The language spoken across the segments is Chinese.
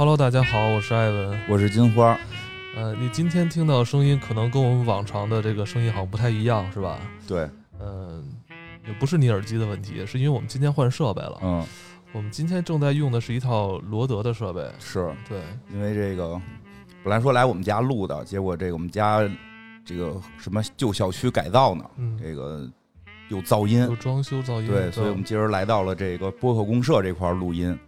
Hello，大家好，我是艾文。我是金花，呃，你今天听到的声音可能跟我们往常的这个声音好像不太一样，是吧？对，嗯、也不是你耳机的问题，是因为我们今天换设备了。嗯，我们今天正在用的是一套罗德的设备。是对，因为这个本来说来我们家录的，结果这个我们家这个什么旧小区改造呢，嗯，这个有噪音有，装修噪音。对，所以我们今儿来到了这个播客公社这块儿录音。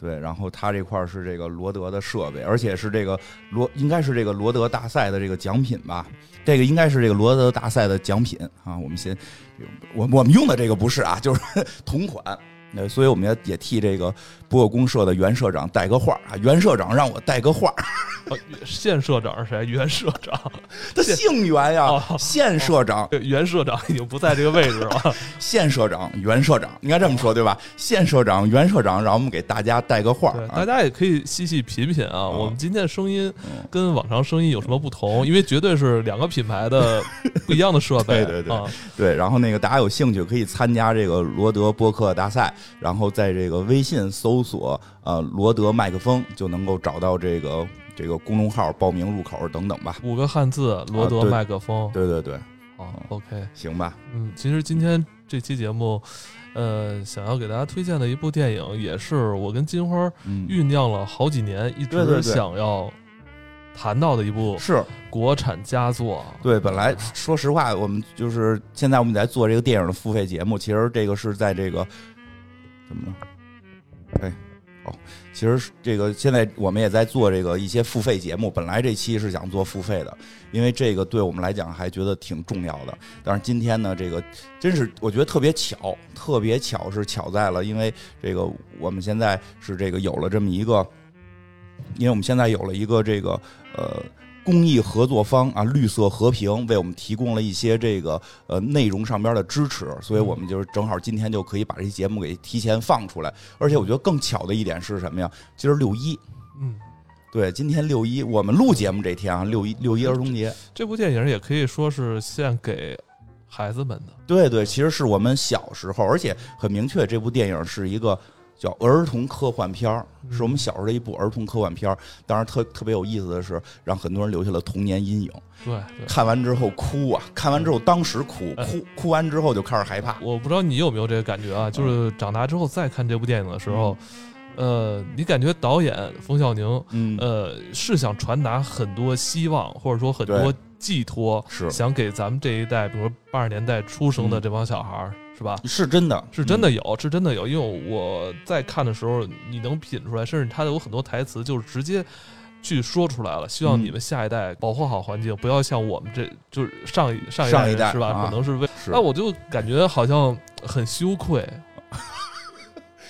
对，然后它这块是这个罗德的设备，而且是这个罗，应该是这个罗德大赛的这个奖品吧？这个应该是这个罗德大赛的奖品啊。我们先，我我们用的这个不是啊，就是 同款。呃，所以我们也也替这个播客公社的袁社长带个话啊，袁社长让我带个话，呃 现社长是谁？原社长。他姓袁呀哦，现社长，对原社长已经不在这个位置了。现社长，袁社长，应该这么说对吧？现社长，袁社长，让我们给大家带个话对，啊大家也可以细细品品啊。我们今天的声音嗯跟往常声音有什么不同？因为绝对是两个品牌的 不一样的设备。对对对啊，对，然后那个大家有兴趣可以参加这个罗德播客大赛，然后在这个微信搜索呃罗德麦克风就能够找到这个这个公众号报名入口等等吧。五个汉字，罗德麦克风。对对对，哦，OK，行吧。嗯，其实今天这期节目，呃，想要给大家推荐的一部电影，也是我跟金花嗯，酝酿了好几年，一直想要谈到的一部是国产佳作。对，本来说实话，我们就是现在我们在做这个电影的付费节目，其实这个是在这个怎么了？哎，哦，其实这个现在我们也在做这个一些付费节目。本来这期是想做付费的，因为这个对我们来讲还觉得挺重要的。但是今天呢，这个真是我觉得特别巧，特别巧是巧在了，因为这个我们现在是这个有了这么一个，因为我们现在有了一个这个呃。公益合作方啊，绿色和平为我们提供了一些这个呃内容上边的支持，所以我们就是正好今天就可以把这期节目给提前放出来。而且我觉得更巧的一点是什么呀？今儿六一，嗯，对，今天六一，我们录节目这天啊，六一六一儿童节，这部电影也可以说是献给孩子们的。对对，其实是我们小时候，而且很明确，这部电影是一个叫儿童科幻片儿，是我们小时候的一部儿童科幻片儿。当然特特别有意思的是，让很多人留下了童年阴影。对对，看完之后哭啊，看完之后当时哭，哎哭哭完之后就开始害怕。我不知道你有没有这个感觉啊，就是长大之后再看这部电影的时候，呃，你感觉导演冯小宁，嗯，呃，是想传达很多希望，或者说很多寄托，是。想给咱们这一代，比如说八十年代出生的这帮小孩儿，是吧？是真的，是真的有，是真的有，因为我在看的时候，你能品出来，甚至他有很多台词就是直接去说出来了。希望嗯你们下一代保护好环境，不要像我们这就是上一上一上一人是吧？啊可能是为，是。那我就感觉好像很羞愧。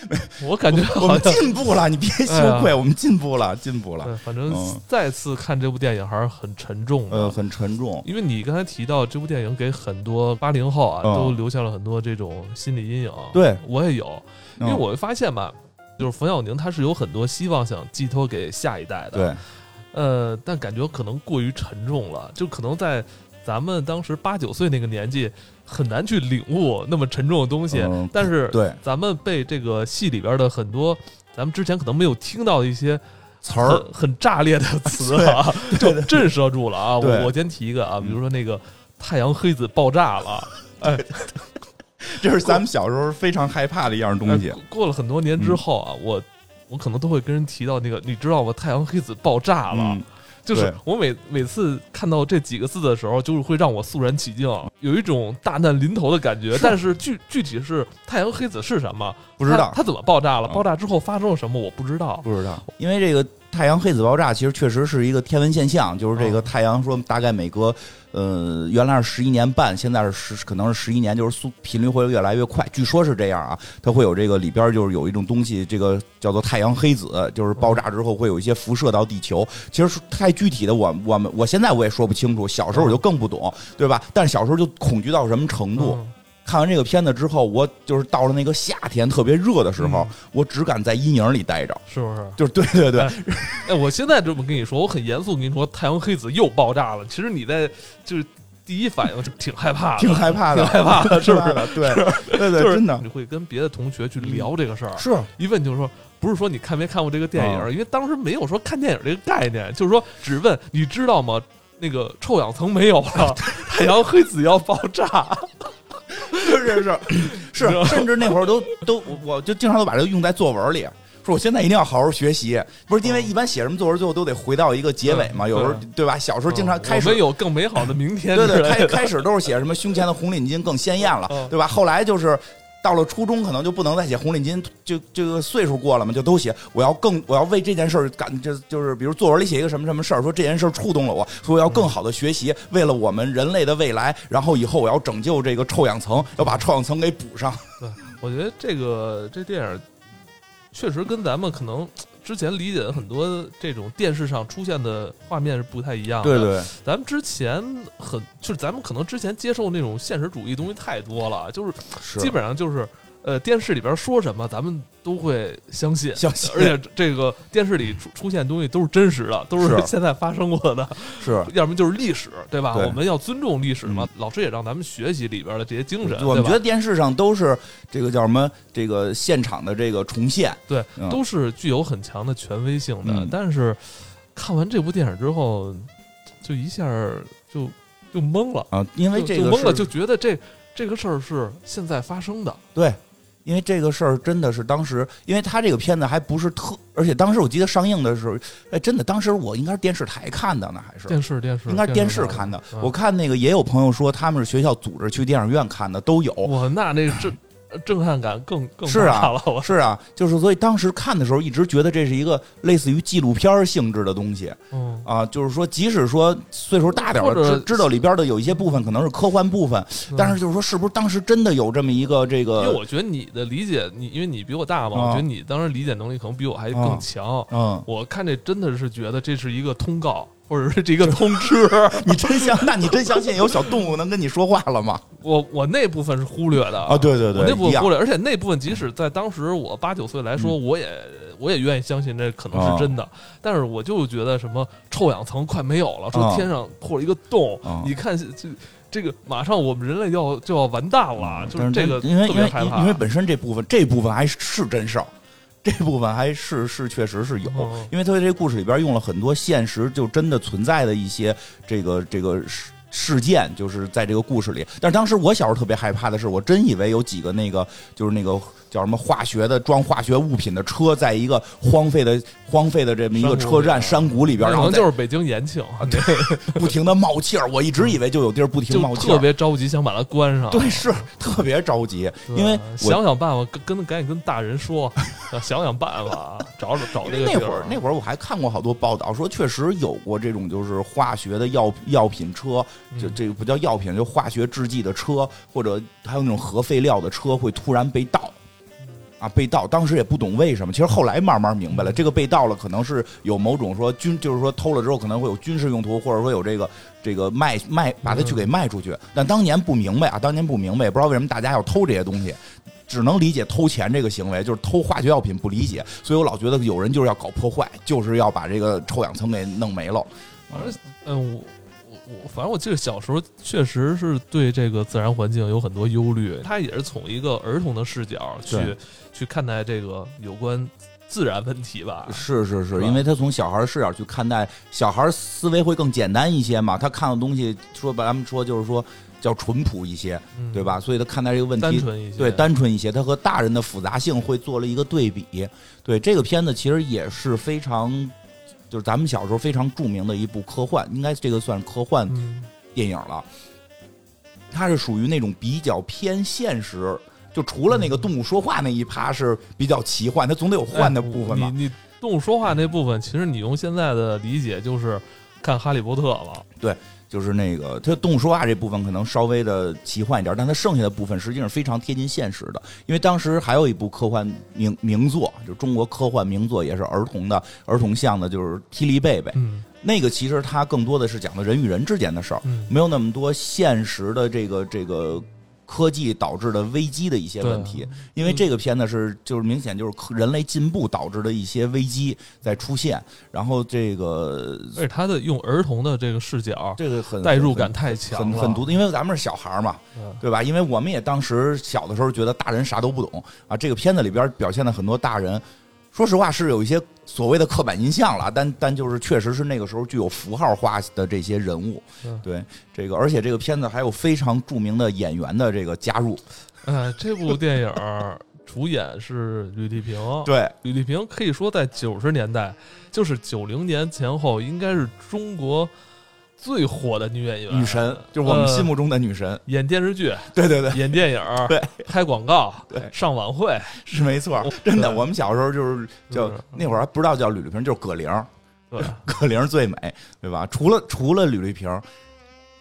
我感觉我们进步了，你别羞愧，我们进步了，进步了。反正嗯再次看这部电影还是很沉重的。呃，很沉重。因为你刚才提到这部电影给很多八零后啊，嗯都留下了很多这种心理阴影。对，我也有，因为嗯我会发现吧，就是冯小宁他是有很多希望想寄托给下一代的。，对，呃，但感觉可能过于沉重了，就可能在咱们当时八九岁那个年纪，很难去领悟那么沉重的东西。嗯但是，对咱们被这个戏里边的很多咱们之前可能没有听到的一些词儿，很很炸裂的词啊，就震慑住了啊！我我先提一个啊，嗯比如说那个太阳黑子爆炸了，哎，这是咱们小时候非常害怕的一样东西哎。过过了很多年之后啊，我我可能都会跟人提到那个，你知道吗？太阳黑子爆炸了，嗯，就是我每每次看到这几个字的时候，就是会让我肃然起敬，有一种大难临头的感觉。是但是具具体是太阳黑子是什么，不知道它它怎么爆炸了？嗯爆炸之后发生了什么？我不知道。不知道，因为这个太阳黑子爆炸其实确实是一个天文现象，就是这个哦太阳说大概每隔呃原来是十一年半，现在是十可能是十一年，就是速频率会越来越快，据说是这样啊，它会有这个里边就是有一种东西，这个叫做太阳黑子，就是爆炸之后会有一些辐射到地球。其实太具体的我我们我现在我也说不清楚，小时候我就更不懂，对吧？但是小时候就恐惧到什么程度？嗯看完这个片子之后，我就是到了那个夏天特别热的时候，嗯我只敢在阴影里待着。是不是？就是对对对，哎，我现在这么跟你说，我很严肃跟你说，太阳黑子又爆炸了。其实你在就是第一反应就挺害怕的，挺害怕的，挺害怕的，是不是？对对对，就是真的你会跟别的同学去聊这个事儿，是一问就是说，不是说你看没看过这个电影，嗯因为当时没有说看电影这个概念，就是说只问你知道吗？那个臭氧层没有了，太阳黑子要爆炸，是是 是是，甚至那会儿都都我我就经常都把这个用在作文里。说我现在一定要好好学习，不是因为一般写什么作文最后都得回到一个结尾嘛？嗯有时候对对吧？小时候经常开始有更美好的明天，对对，开开始都是写什么胸前的红领巾更鲜艳了嗯，对吧？后来就是到了初中，可能就不能再写红领巾，就这个岁数过了嘛，就都写我要更我要为这件事感，就就是比如作文里写一个什么什么事儿，说这件事触动了我，说我要更好的学习，为了我们人类的未来，然后以后我要拯救这个臭氧层，要把臭氧层给补上。对，我觉得这个这电影确实跟咱们可能之前理解的很多这种电视上出现的画面是不太一样的。对对，咱们之前很就是咱们可能之前接受那种现实主义东西太多了，就是是基本上就是呃电视里边说什么咱们都会相信。相信，而且这个电视里出出现的东西都是真实的，都是是现在发生过的，是。要么就是历史，对吧？对我们要尊重历史嘛。老师也让咱们学习里边的这些精神，我们觉得电视上都是这个叫什么？这个现场的这个重现，对，嗯都是具有很强的权威性的。嗯但是看完这部电影之后，就一下就就懵了，啊，因为这个就懵了，就觉得这这个事儿是现在发生的。对，因为这个事儿真的是当时，因为他这个片子还不是特，而且当时我记得上映的时候，哎，真的当时我应该是电视台看的呢，还是电视电视应该是电视视看的。嗯我看那个也有朋友说他们是学校组织去电影院看的，都有。哇，那那震震撼感更更是啊大了。我。是啊，就是所以当时看的时候，一直觉得这是一个类似于纪录片性质的东西。嗯，啊，就是说，即使说岁数大点儿或者了，知知道里边的有一些部分可能是科幻部分，但是就是说，是不是当时真的有这么一个这个因为，我觉得你的理解，你因为你比我大嘛，啊我觉得你当时理解能力可能比我还更强。嗯，我看这真的是觉得这是一个通告，或者是这个通知。你真相？那你真相信有小动物能跟你说话了吗？我我那部分是忽略的啊，对对对，我那部分忽略，而且那部分即使在当时我八九岁来说，我也我也愿意相信这可能是真的，但是我就觉得什么臭氧层快没有了，说啊天上破了一个洞，啊你看这这个马上我们人类要就要完蛋了，就是这个因为因为特别害怕，因为本身这部分这部分还是真事儿，这部分还是是确实是有，嗯因为他在这个故事里边用了很多现实就真的存在的一些这个这个事事件，就是在这个故事里。但是当时我小时候特别害怕的是，我真以为有几个那个就是那个叫什么化学的装化学物品的车，在一个荒废的荒废的这么一个车站山谷里边，可然后在能就是北京延庆，对不停的冒气儿。我一直以为就有地儿不停就冒气儿特。别着急想把它关上。对，是特别着急，因为想想办法，跟跟赶紧跟大人说，啊 想想办法，找找找因这个那会儿，那会儿我还看过好多报道，说确实有过这种就是化学的药药品车，就嗯这个不叫药品，就化学制剂的车，或者还有那种核废料的车会突然被盗。啊，被盗，当时也不懂为什么，其实后来慢慢明白了，这个被盗了，可能是有某种说军，就是说偷了之后可能会有军事用途，或者说有这个这个卖卖，把它去给卖出去。但当年不明白啊，当年不明白，也不知道为什么大家要偷这些东西，只能理解偷钱这个行为，就是偷化学药品不理解，所以我老觉得有人就是要搞破坏，就是要把这个臭氧层给弄没了。反正嗯，反正我记得小时候确实是对这个自然环境有很多忧虑，他也是从一个儿童的视角去去看待这个有关自然问题吧。是是是，因为他从小孩视角去看待，小孩思维会更简单一些嘛，他看的东西说把他们说就是说叫淳朴一些，嗯对吧？所以他看待这个问题。单纯一些，对，单纯一些，他和大人的复杂性会做了一个对比。对这个片子其实也是非常，就是咱们小时候非常著名的一部科幻，应该这个算科幻嗯，电影了。它是属于那种比较偏现实，就除了那个动物说话那一趴是比较奇幻，它总得有幻的部分嘛。哎你你动物说话那部分，其实你用现在的理解就是看《哈利波特》了。就是那个它动物说话这部分可能稍微的奇幻一点，但它剩下的部分实际上非常贴近现实的。因为当时还有一部科幻名名作，就中国科幻名作，也是儿童的儿童向的，就是《霹雳贝贝》。嗯那个其实它更多的是讲的人与人之间的事儿，嗯没有那么多现实的这个这个科技导致的危机的一些问题。因为这个片子是就是明显就是人类进步导致的一些危机在出现，然后这个而且他的用儿童的这个视角，这个很代入感太强了，很很独特，因为咱们是小孩嘛，对吧？因为我们也当时小的时候觉得大人啥都不懂啊。这个片子里边表现的很多大人。说实话是有一些所谓的刻板印象了，但但就是确实是那个时候具有符号化的这些人物，对这个，而且这个片子还有非常著名的演员的这个加入。呃，这部电影主演是吕丽萍，对，吕丽萍可以说在九十年代，就是九零年前后，应该是中国。最火的女演员，女神就是我们心目中的女神，演电视剧，对对对，演电影，对，拍广告，对，上晚会 是没错，真的。我们小时候就是叫那会儿还不知道叫吕丽萍，就是葛玲，对，葛玲最美，对吧？除了除了吕丽萍，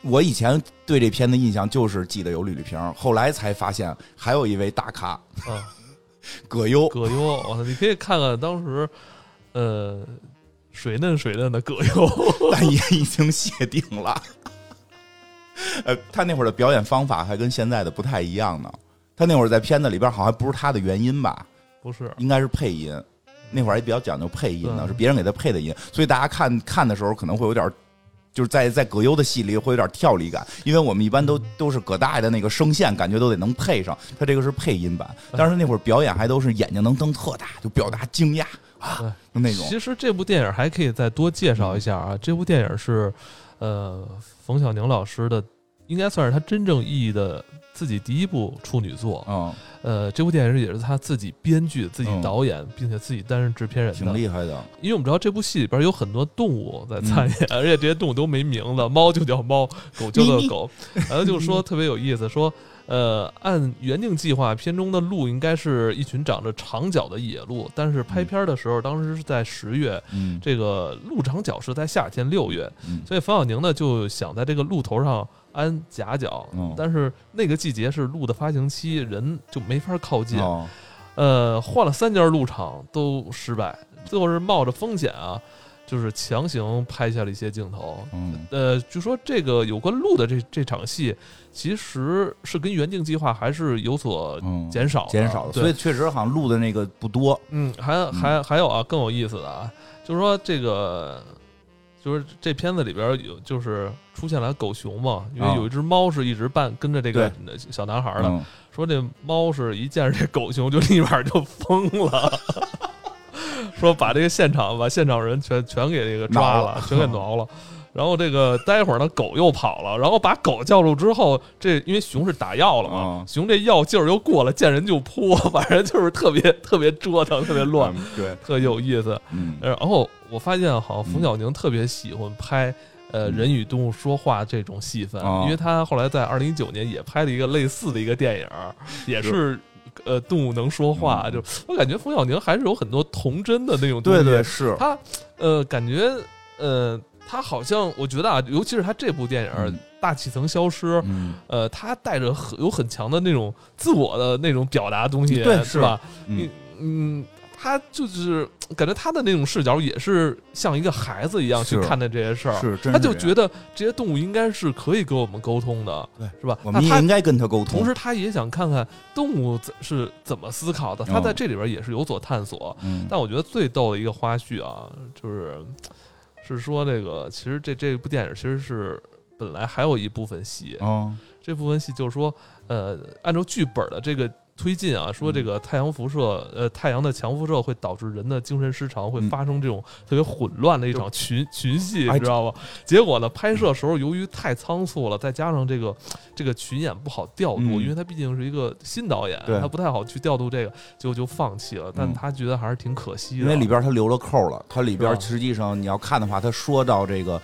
我以前对这片的印象就是记得有吕丽萍，后来才发现还有一位大咖，嗯，葛优，葛优，我操，你可以看看当时，呃。水嫩水嫩的葛优，但也已经谢顶了。呃，他那会儿的表演方法还跟现在的不太一样呢。他那会儿在片子里边好像不是他的原音吧？不是，应该是配音。那会儿也比较讲究配音呢，是别人给他配的音，所以大家看看的时候可能会有点，就是在在葛优的戏里会有点跳离感，因为我们一般都都是葛大爷的那个声线，感觉都得能配上。他这个是配音版，但是那会儿表演还都是眼睛能瞪特大，就表达惊讶。啊，那种。其实这部电影还可以再多介绍一下啊。这部电影是，呃，冯小宁老师的，应该算是他真正意义的自己第一部处女作。嗯，呃，这部电影也是他自己编剧、自己导演，并且自己担任制片人。挺厉害的。因为我们知道这部戏里边有很多动物在参演，而且这些动物都没名字，猫就叫猫，狗就叫狗。然后就说特别有意思，说。呃，按原定计划，片中的鹿应该是一群长着长角的野鹿，但是拍片的时候，当时是在十月，这个鹿长角是在夏天六月，所以冯小宁呢就想在这个鹿头上安夹角，但是那个季节是鹿的发情期，人就没法靠近，呃，换了三家鹿场都失败，最后是冒着风险啊。就是强行拍下了一些镜头，嗯，呃，据说这个有关鹿的这这场戏，其实是跟原定计划还是有所减少，减少的，所以确实好像录的那个不多，嗯，还还还有啊，更有意思的啊，就是说这个，就是这片子里边有就是出现了狗熊嘛，因为有一只猫是一直伴跟着这个小男孩的，说这猫是一见着这狗熊就立马就疯了。说把这个现场把现场人全全给这个抓了，全给挠了，然后这个待会儿呢狗又跑了，然后把狗叫住之后，这因为熊是打药了嘛，熊这药劲儿又过了，见人就扑，反正就是特别特别折腾，特别乱，对，特有意思。嗯，然后我发现好像冯小宁特别喜欢拍呃人与动物说话这种戏份，因为他后来在二零一九年也拍了一个类似的一个电影，也是。呃，动物能说话，就我感觉冯小宁还是有很多童真的那种东西。对对，是他，呃，感觉，呃，他好像，我觉得啊，尤其是他这部电影《大气层消失》，呃，他带着很有很强的那种自我的那种表达东西，对，是吧？嗯嗯。他就是感觉他的那种视角也是像一个孩子一样去看待这些事儿，是，他就觉得这些动物应该是可以跟我们沟通的，对，是吧？我们也应该跟他沟通。同时，他也想看看动物是怎么思考的，他在这里边也是有所探索。但我觉得最逗的一个花絮啊，就是是说这个其实这这部电影其实是本来还有一部分戏，这部分戏就是说，呃，按照剧本的这个。推进啊，说这个太阳辐射，呃，太阳的强辐射会导致人的精神失常，会发生这种特别混乱的一场群群戏，你知道吗？结果呢，拍摄时候由于太仓促了，再加上这个 这个群演不好调度，因为他毕竟是一个新导演，他不太好去调度这个，就就放弃了。但他觉得还是挺可惜的，因为里边他留了扣了，他里边实际上你要看的话，他说到这个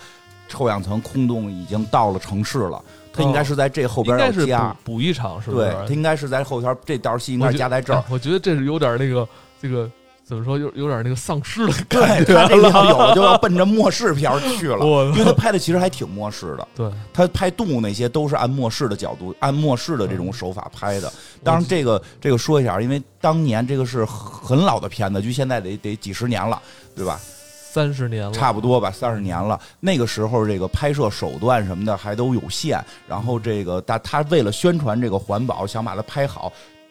臭氧层空洞已经到了城市了。他应该是在这后边要加补一场，是不是？对他应该是在后边这道戏应该加在这儿。我觉得这是有点那个这个怎么说，有有点那个丧尸的感觉。他这要 有就要奔着末世片去了，因为他拍的其实还挺末世的。对他拍动物那些都是按末世的角度，按末世的这种手法拍的。当然，这个这个说一下，因为当年这个是很老的片子，距现在得得几十年了，对吧？三十年了，差不多吧，三十年了。那个时候，这个拍摄手段什么的还都有限，然后这个他他为了宣传这个环保，想把它拍好，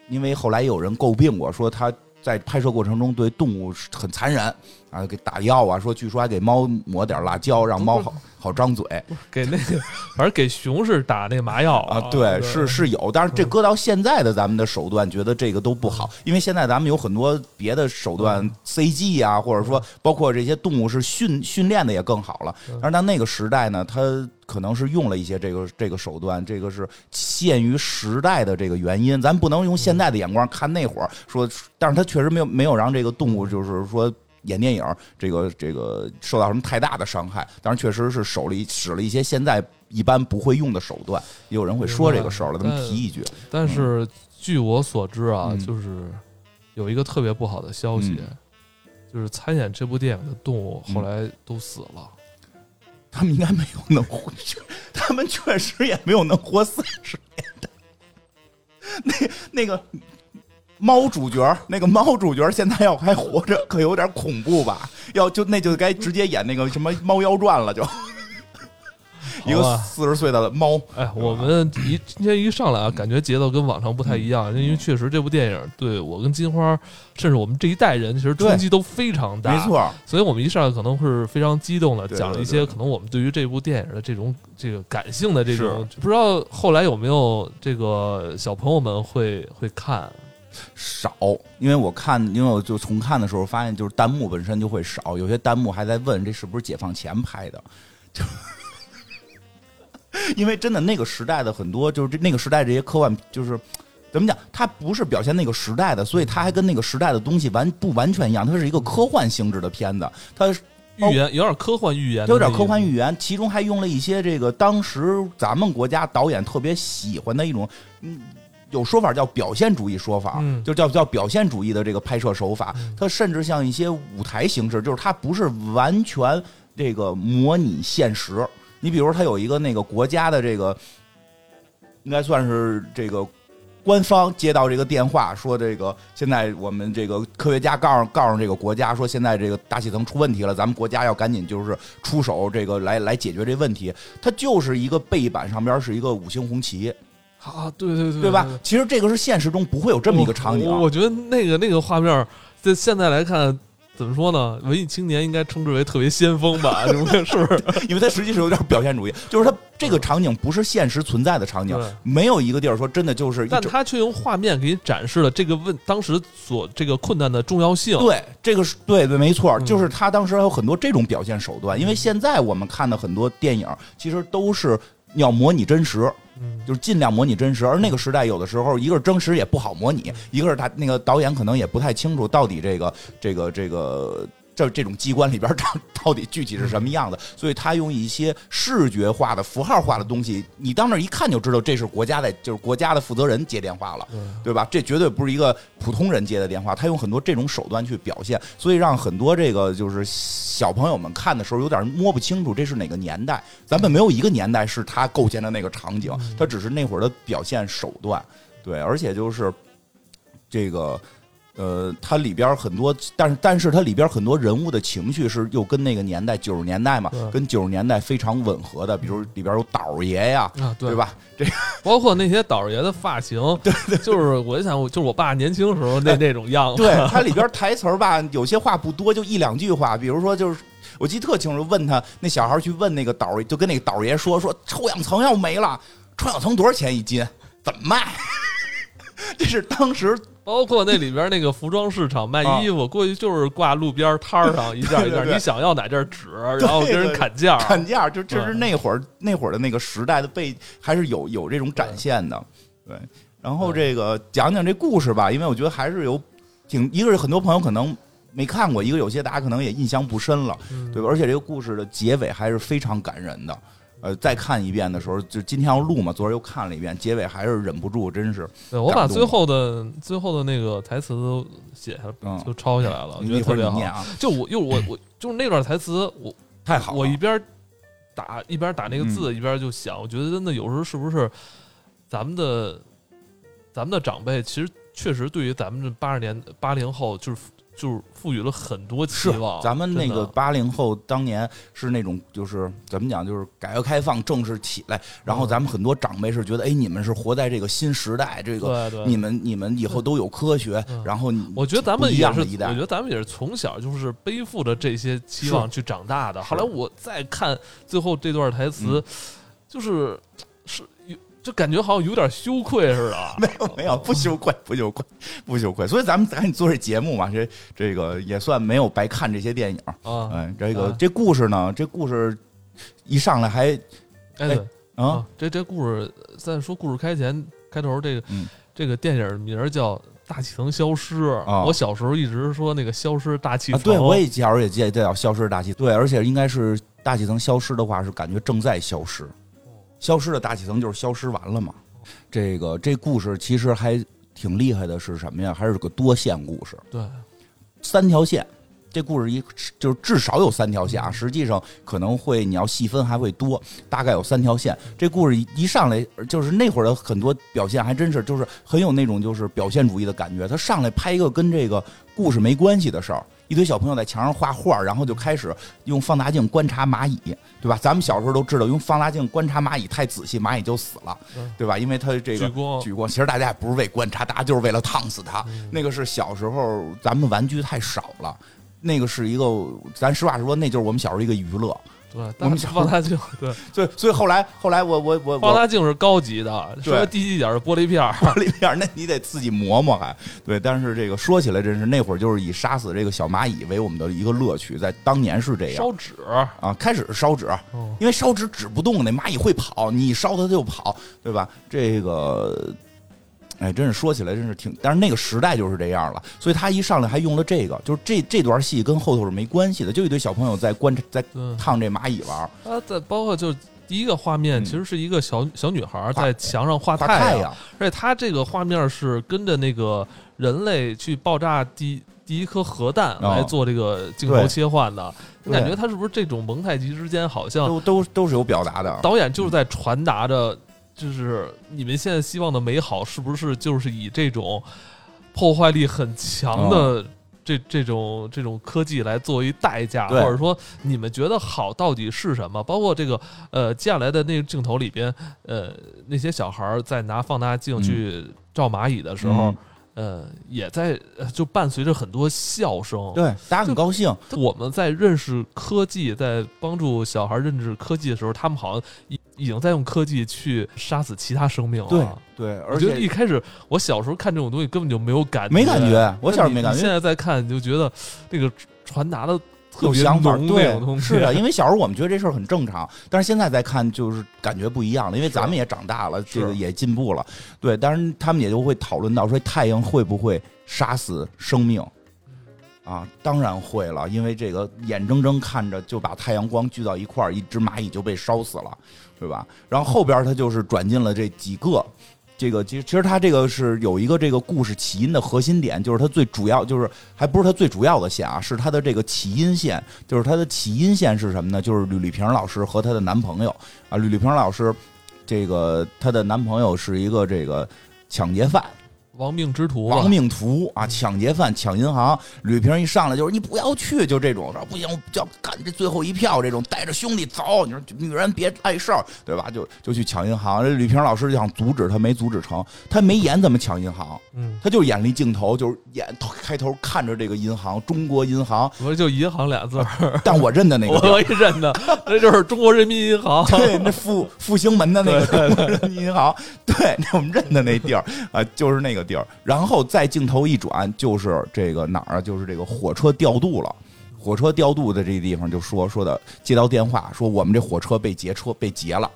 因为后来有人诟病我，说他在拍摄过程中对动物很残忍啊，给打药啊，说据说还给猫抹点辣椒，让猫好。好张嘴，给那个，反正给熊是打那麻药啊，对，是是有，但是这搁到现在的咱们的手段，觉得这个都不好，因为现在咱们有很多别的手段，CG 啊，或者说包括这些动物是训训练的也更好了。但是到那个时代呢，它可能是用了一些这个这个手段，这个是限于时代的这个原因，咱不能用现在的眼光看那会儿说，但是它确实没有没有让这个动物就是说。演电影，这个这个受到什么太大的伤害？当然，确实是手里使了一些现在一般不会用的手段。也有人会说这个事儿了，咱们提一句。但是据我所知啊，就是有一个特别不好的消息，就是参演这部电影的动物后来都死了。他们应该没有能活，他们确实也没有能活三十年的。那那个。猫主角那个猫主角现在要还活着，可有点恐怖吧？要就那就该直接演那个什么《猫妖传》了，就 一个四十岁的猫。哎，我们一今天一上来啊，感觉节奏跟往常不太一样，因为确实这部电影对我跟金花，甚至我们这一代人，其实冲击都非常大。没错，所以我们一上来可能是非常激动的，讲了一些可能我们对于这部电影的这种这个感性的这种，不知道后来有没有这个小朋友们会会看。少，因为我看，因为我就重看的时候发现，就是弹幕本身就会少，有些弹幕还在问这是不是解放前拍的，就 因为真的那个时代的很多，就是这那个时代这些科幻，就是怎么讲，它不是表现那个时代的，所以它还跟那个时代的东西完不完全一样，它是一个科幻性质的片子，它预言有点科幻预言，有点科幻预言，其中还用了一些这个当时咱们国家导演特别喜欢的一种，嗯。有说法叫表现主义说法，就叫叫表现主义的这个拍摄手法，它甚至像一些舞台形式，就是它不是完全这个模拟现实。你比如它有一个那个国家的这个，应该算是这个官方接到这个电话，说这个现在我们这个科学家告诉告诉这个国家说，现在这个大气层出问题了，咱们国家要赶紧就是出手这个来来解决这问题。它就是一个背板上边是一个五星红旗。啊，对对对，对吧？其实这个是现实中不会有这么一个场景。我觉得那个那个画面，在现在来看，怎么说呢？文艺青年应该称之为特别先锋吧？是不是？因为它实际是有点表现主义，就是它这个场景不是现实存在的场景，没有一个地儿说真的就是。但他却用画面给你展示了这个问当时所这个困难的重要性。对，这个是对对，没错，就是他当时还有很多这种表现手段。因为现在我们看的很多电影，其实都是要模拟真实。就是尽量模拟真实，而那个时代有的时候，一个是真实也不好模拟，一个是他那个导演可能也不太清楚到底这个这个这个。这这种机关里边长到底具体是什么样的？所以他用一些视觉化的、符号化的东西，你到那一看就知道这是国家的，就是国家的负责人接电话了，对吧？这绝对不是一个普通人接的电话。他用很多这种手段去表现，所以让很多这个就是小朋友们看的时候有点摸不清楚这是哪个年代。咱们没有一个年代是他构建的那个场景，他只是那会儿的表现手段。对，而且就是这个。呃，它里边很多，但是但是它里边很多人物的情绪是又跟那个年代九十年代嘛，跟九十年代非常吻合的。比如里边有倒爷呀，对吧？这 包括那些倒爷的发型，对对，就是我就想，就是我爸年轻时候那那种样子。对，它里边台词儿吧，有些话不多，就一两句话。比如说，就是我记得特清楚，问他那小孩去问那个导，就跟那个导爷说说，臭氧层要没了，臭氧层多少钱一斤？怎么卖？这是当时。包括那里边那个服装市场卖衣服，过去就是挂路边摊儿上一件一件，你想要哪件纸，然后跟人砍价，砍价就就是那会儿那会儿的那个时代的背还是有有这种展现的，对。然后这个讲讲这故事吧，因为我觉得还是有挺一个是很多朋友可能没看过，一个有些大家可能也印象不深了，对吧？而且这个故事的结尾还是非常感人的。呃，再看一遍的时候，就今天要录嘛，昨儿又看了一遍，结尾还是忍不住，真是。对我把最后的最后的那个台词都写下，都抄下来了，我觉得特别好。就我，又我我就是那段台词，我 太好。我一边打一边打那个字，一边就想，我觉得真的有时候是不是咱们的咱们的长辈，其实确实对于咱们这八十年八零后，就是就是赋予了很多期望。咱们那个八零后当年是那种，就是怎么讲，就是改革开放正式起来，然后咱们很多长辈是觉得，哎，你们是活在这个新时代，这个你们你们以后都有科学，然后我觉得咱们也是，我觉得咱们也是从小就是背负着这些期望去长大的。后来我再看最后这段台词，就是是。就感觉好像有点羞愧似的。没有没有，不羞愧，不羞愧，不羞愧。所以咱们赶紧做这节目嘛，这这个也算没有白看这些电影啊。嗯，这个这故事呢，这故事一上来还哎啊，这这故事在说故事开前开头这个这个电影名叫《大气层消失》啊。我小时候一直说那个消失大气层，对我也小时候也记得叫消失大气对，而且应该是大气层消失的话，是感觉正在消失。消失的大气层就是消失完了嘛？这个这故事其实还挺厉害的，是什么呀？还是个多线故事？对，三条线。这故事一就是至少有三条线啊，实际上可能会你要细分还会多，大概有三条线。这故事一上来就是那会儿的很多表现还真是就是很有那种就是表现主义的感觉。他上来拍一个跟这个故事没关系的事儿。一堆小朋友在墙上画画，然后就开始用放大镜观察蚂蚁，对吧？咱们小时候都知道，用放大镜观察蚂蚁太仔细，蚂蚁就死了，对吧？因为它这个举光，聚光。其实大家也不是为观察，大家就是为了烫死它。那个是小时候咱们玩具太少了，那个是一个，咱实话实说，那就是我们小时候一个娱乐。对，我们放大镜，对，所以所以后来后来我我我放大镜是高级的，说低级点是玻璃片 玻璃片那你得自己磨磨还。对，但是这个说起来真是那会儿就是以杀死这个小蚂蚁为我们的一个乐趣，在当年是这样。烧纸啊，开始是烧纸，因为烧纸纸不动，那蚂蚁会跑，你烧它就跑，对吧？这个。哎，真是说起来真是挺，但是那个时代就是这样了，所以他一上来还用了这个，就是这这段戏跟后头是没关系的，就一堆小朋友在观察，在烫这蚂蚁玩。啊，在包括就第一个画面，其实是一个小小女孩在墙上画太阳，而且他这个画面是跟着那个人类去爆炸第第一颗核弹来做这个镜头切换的。你感觉他是不是这种蒙太奇之间好像都都都是有表达的？导演就是在传达着。就是你们现在希望的美好，是不是就是以这种破坏力很强的这这种这种科技来作为代价，或者说你们觉得好到底是什么？包括这个呃接下来的那个镜头里边，呃那些小孩在拿放大镜去照蚂蚁的时候。呃，也在就伴随着很多笑声，对，大家很高兴。我们在认识科技，在帮助小孩认识科技的时候，他们好像已已经在用科技去杀死其他生命了。对对，而且一开始我小时候看这种东西根本就没有感觉，没感觉。我小时候没感觉，现在再看你就觉得那个传达的。有想法，对，是的，因为小时候我们觉得这事儿很正常，但是现在再看就是感觉不一样了，因为咱们也长大了，这个也进步了，对，当然他们也就会讨论到说太阳会不会杀死生命，啊，当然会了，因为这个眼睁睁看着就把太阳光聚到一块儿，一只蚂蚁就被烧死了，对吧？然后后边他就是转进了这几个。这个其实其实他这个是有一个这个故事起因的核心点，就是他最主要就是还不是他最主要的线啊，是他的这个起因线，就是他的起因线是什么呢？就是吕丽萍老师和她的男朋友啊，吕丽萍老师这个她的男朋友是一个这个抢劫犯。亡命之徒，亡命徒啊！抢劫犯抢银行，吕萍一上来就是你不要去，就这种说不行，就要干这最后一票，这种带着兄弟走。你说女人别碍事儿，对吧？就就去抢银行。这吕萍老师就想阻止他，没阻止成。他没演怎么抢银行，嗯，他就演了一镜头，就是演开头看着这个银行，中国银行，我就银行俩字儿，但我认的那个，我也认的，那就是中国人民银行，对，那复复兴门的那个人民银行，对，那我们认的那地儿啊，就是那个。地儿，然后再镜头一转，就是这个哪儿啊？就是这个火车调度了。火车调度的这个地方，就说说的接到电话，说我们这火车被劫车被劫了。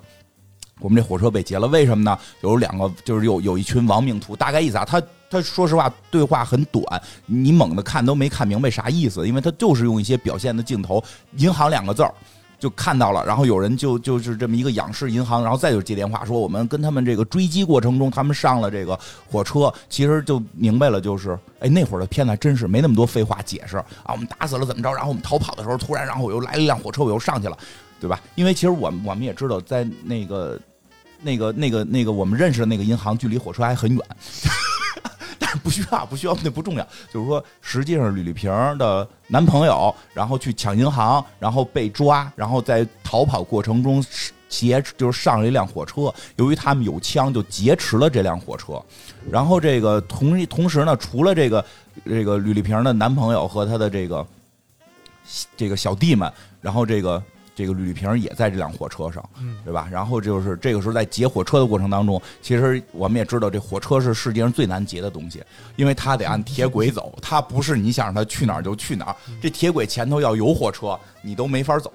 我们这火车被劫了，为什么呢？有两个，就是有有一群亡命徒。大概意思啊，他他说实话，对话很短，你猛的看都没看明白啥意思，因为他就是用一些表现的镜头，银行两个字儿。就看到了，然后有人就就是这么一个仰视银行，然后再就接电话说我们跟他们这个追击过程中，他们上了这个火车，其实就明白了，就是哎那会儿的片子真是没那么多废话解释啊，我们打死了怎么着，然后我们逃跑的时候突然然后我又来了一辆火车，我又上去了，对吧？因为其实我我们也知道，在那个那个那个那个我们认识的那个银行距离火车还很远。但是不需要，不需要，那不重要。就是说，实际上吕丽萍的男朋友，然后去抢银行，然后被抓，然后在逃跑过程中劫，就是上了一辆火车。由于他们有枪，就劫持了这辆火车。然后这个同同时呢，除了这个这个吕丽萍的男朋友和他的这个这个小弟们，然后这个。这个吕丽萍也在这辆火车上，对吧？然后就是这个时候在劫火车的过程当中，其实我们也知道，这火车是世界上最难劫的东西，因为它得按铁轨走，它不是你想让它去哪儿就去哪儿。这铁轨前头要有火车，你都没法走。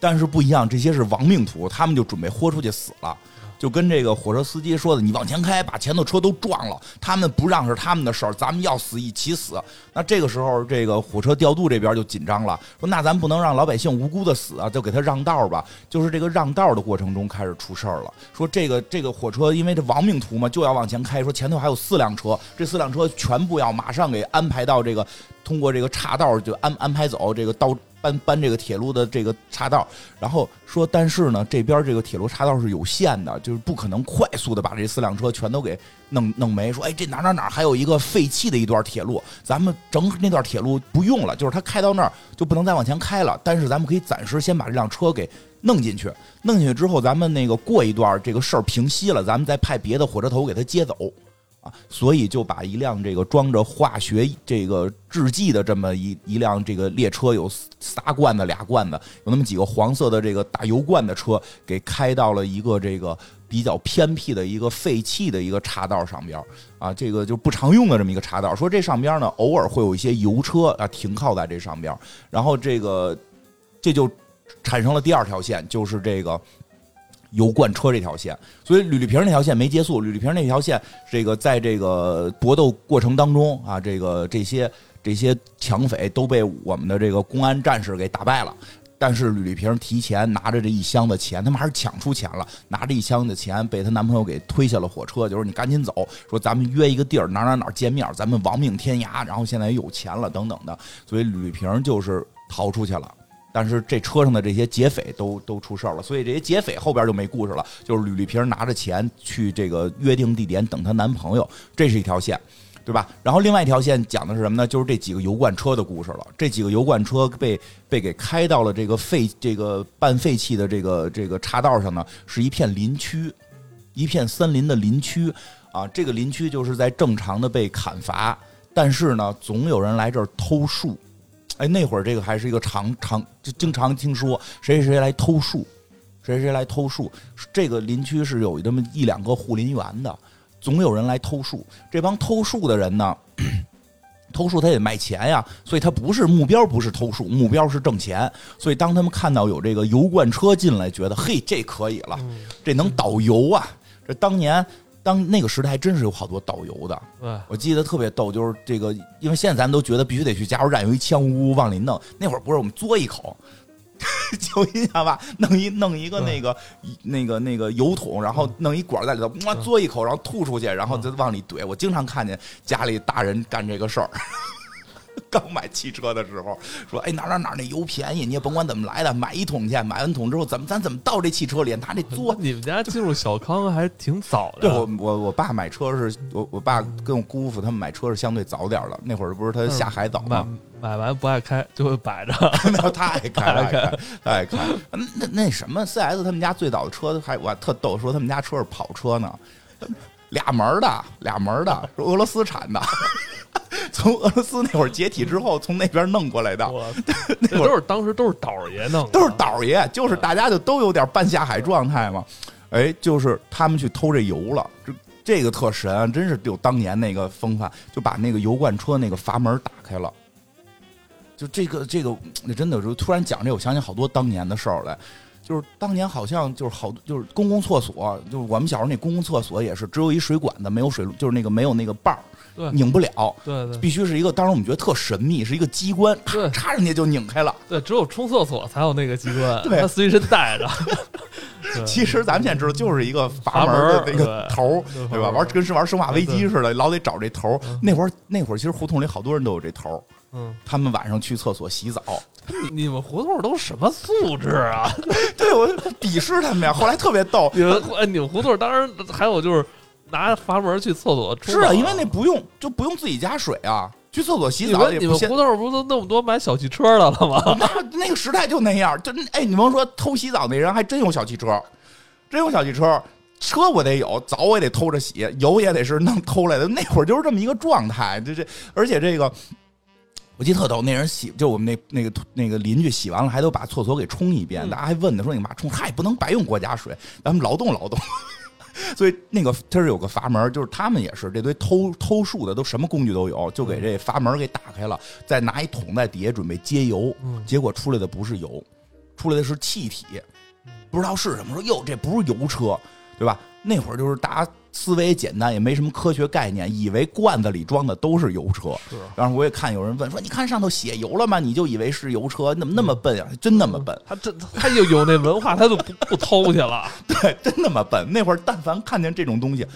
但是不一样，这些是亡命徒，他们就准备豁出去死了。就跟这个火车司机说的，你往前开，把前头车都撞了。他们不让是他们的事儿，咱们要死一起死。那这个时候，这个火车调度这边就紧张了，说那咱不能让老百姓无辜的死啊，就给他让道吧。就是这个让道的过程中开始出事儿了。说这个这个火车因为这亡命徒嘛，就要往前开，说前头还有四辆车，这四辆车全部要马上给安排到这个通过这个岔道就安安排走这个到。搬搬这个铁路的这个岔道，然后说，但是呢，这边这个铁路岔道是有限的，就是不可能快速的把这四辆车全都给弄弄没。说，哎，这哪哪哪还有一个废弃的一段铁路，咱们整那段铁路不用了，就是它开到那儿就不能再往前开了。但是咱们可以暂时先把这辆车给弄进去，弄进去之后，咱们那个过一段这个事儿平息了，咱们再派别的火车头给他接走。所以就把一辆这个装着化学这个制剂的这么一一辆这个列车，有仨罐子俩罐子，有那么几个黄色的这个大油罐的车，给开到了一个这个比较偏僻的一个废弃的一个岔道上边啊，这个就不常用的这么一个岔道。说这上边呢，偶尔会有一些油车啊停靠在这上边，然后这个这就产生了第二条线，就是这个。油罐车这条线，所以吕丽萍那条线没结束。吕丽萍那条线，这个在这个搏斗过程当中啊，这个这些这些抢匪都被我们的这个公安战士给打败了。但是吕丽萍提前拿着这一箱的钱，他们还是抢出钱了，拿着一箱的钱被她男朋友给推下了火车，就是你赶紧走，说咱们约一个地儿哪哪哪见面，咱们亡命天涯，然后现在有钱了等等的，所以吕丽萍就是逃出去了。但是这车上的这些劫匪都都出事儿了，所以这些劫匪后边就没故事了。就是吕丽萍拿着钱去这个约定地点等她男朋友，这是一条线，对吧？然后另外一条线讲的是什么呢？就是这几个油罐车的故事了。这几个油罐车被被给开到了这个废这个半废弃的这个这个岔道上呢，是一片林区，一片森林的林区啊。这个林区就是在正常的被砍伐，但是呢，总有人来这儿偷树。哎，那会儿这个还是一个常常就经常听说谁谁谁来偷树，谁谁来偷树。这个林区是有这么一两个护林员的，总有人来偷树。这帮偷树的人呢，偷树他也卖钱呀，所以他不是目标，不是偷树，目标是挣钱。所以当他们看到有这个油罐车进来，觉得嘿，这可以了，这能导游啊！这当年。当那个时代还真是有好多导游的，我记得特别逗，就是这个，因为现在咱们都觉得必须得去加油站有一枪呜呜往里弄，那会儿不是我们嘬一口，就一下吧，弄一弄一个那个那个那个油桶，然后弄一管在里头，哇，嘬一口，然后吐出去，然后再往里怼。我经常看见家里大人干这个事儿。刚买汽车的时候说：“哎，哪哪哪那油便宜，你也甭管怎么来的，买一桶去。买完桶之后，怎么咱怎么倒这汽车里？拿这 嘬。你们家进入小康还挺早的。对我我我爸买车是我我爸跟我姑父他们买车是相对早点的。那会儿不是他下海早吗？买完不爱开就会摆着。他爱开爱开爱开。那那什么，C S 他们家最早的车还我特逗，说他们家车是跑车呢，俩门的俩门的，是俄罗斯产的。”从俄罗斯那会儿解体之后，从那边弄过来的，那都是当时都是倒爷弄，都是倒爷，就是大家就都有点半下海状态嘛。哎，就是他们去偷这油了，这这个特神，真是有当年那个风范，就把那个油罐车那个阀门打开了。就这个这个，那真的就突然讲这，我想起好多当年的事儿来。就是当年好像就是好，就是公共厕所，就是我们小时候那公共厕所也是只有一水管子，没有水，就是那个没有那个把儿。拧不了，对对，必须是一个。当时我们觉得特神秘，是一个机关，对，插人家就拧开了。对，只有冲厕所才有那个机关，对，他随身带着。其实咱们现在知道，就是一个阀门的那个头，对吧？玩跟是玩生化危机似的，老得找这头。那会儿那会儿，其实胡同里好多人都有这头。嗯，他们晚上去厕所洗澡。你们胡同都什么素质啊？对我鄙视他们呀。后来特别逗，你们哎，你们胡同当然还有就是。拿阀门去厕所冲。是啊，因为那不用就不用自己加水啊，去厕所洗澡也不你们胡同不是都那么多买小汽车的了吗？那那个时代就那样，就哎，你甭说偷洗澡那人还真有小汽车，真有小汽车。车我得有，澡我也得偷着洗，油也得是弄偷来的。那会儿就是这么一个状态，就这，而且这个。我记得特逗，那人洗就我们那那个那个邻居洗完了，还都把厕所给冲一遍。大家还问他说：“你妈冲？嗨，不能白用国家水，咱们劳动劳动。”所以那个他是有个阀门，就是他们也是这堆偷偷树的，都什么工具都有，就给这阀门给打开了，再拿一桶在底下准备接油。结果出来的不是油，出来的是气体，不知道是什么。说哟，这不是油车，对吧？那会儿就是大家。思维简单，也没什么科学概念，以为罐子里装的都是油车。是，然后我也看有人问说：“你看上头写油了吗？你就以为是油车？怎么那么笨呀？真那么笨？他真他就有那文化，他就不不偷去了。对，真那么笨。那会儿但凡看见这种东西。”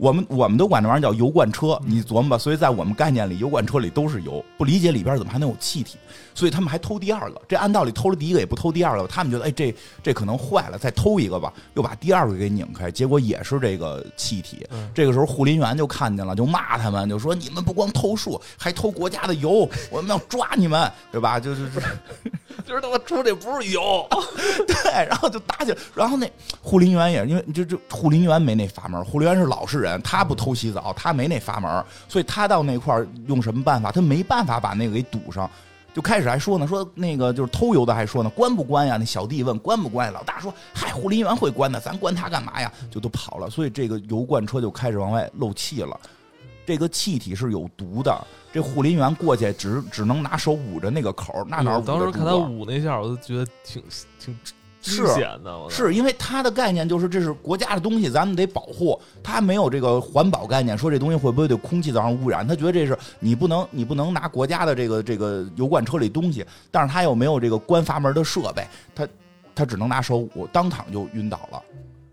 我们我们都管这玩意儿叫油罐车，你琢磨吧。所以在我们概念里，油罐车里都是油，不理解里边怎么还能有气体，所以他们还偷第二个。这按道理偷了第一个也不偷第二个，他们觉得哎这这可能坏了，再偷一个吧，又把第二个给拧开，结果也是这个气体。这个时候护林员就看见了，就骂他们，就说你们不光偷树，还偷国家的油，我们要抓你们，对吧？就是。就是他妈出的不是油，对，然后就打起来。然后那护林员也因为就就护林员没那阀门，护林员是老实人，他不偷洗澡，他没那阀门，所以他到那块儿用什么办法？他没办法把那个给堵上。就开始还说呢，说那个就是偷油的还说呢，关不关呀？那小弟问关不关？老大说嗨，护林员会关的，咱关他干嘛呀？就都跑了。所以这个油罐车就开始往外漏气了。这个气体是有毒的，这护林员过去只只能拿手捂着那个口，那哪？当时看他捂那下，我都觉得挺挺惊险的。是因为他的概念就是这是国家的东西，咱们得保护。他没有这个环保概念，说这东西会不会对空气造成污染？他觉得这是你不能你不能拿国家的这个这个油罐车里东西，但是他又没有这个关阀门的设备，他他只能拿手捂，当场就晕倒了。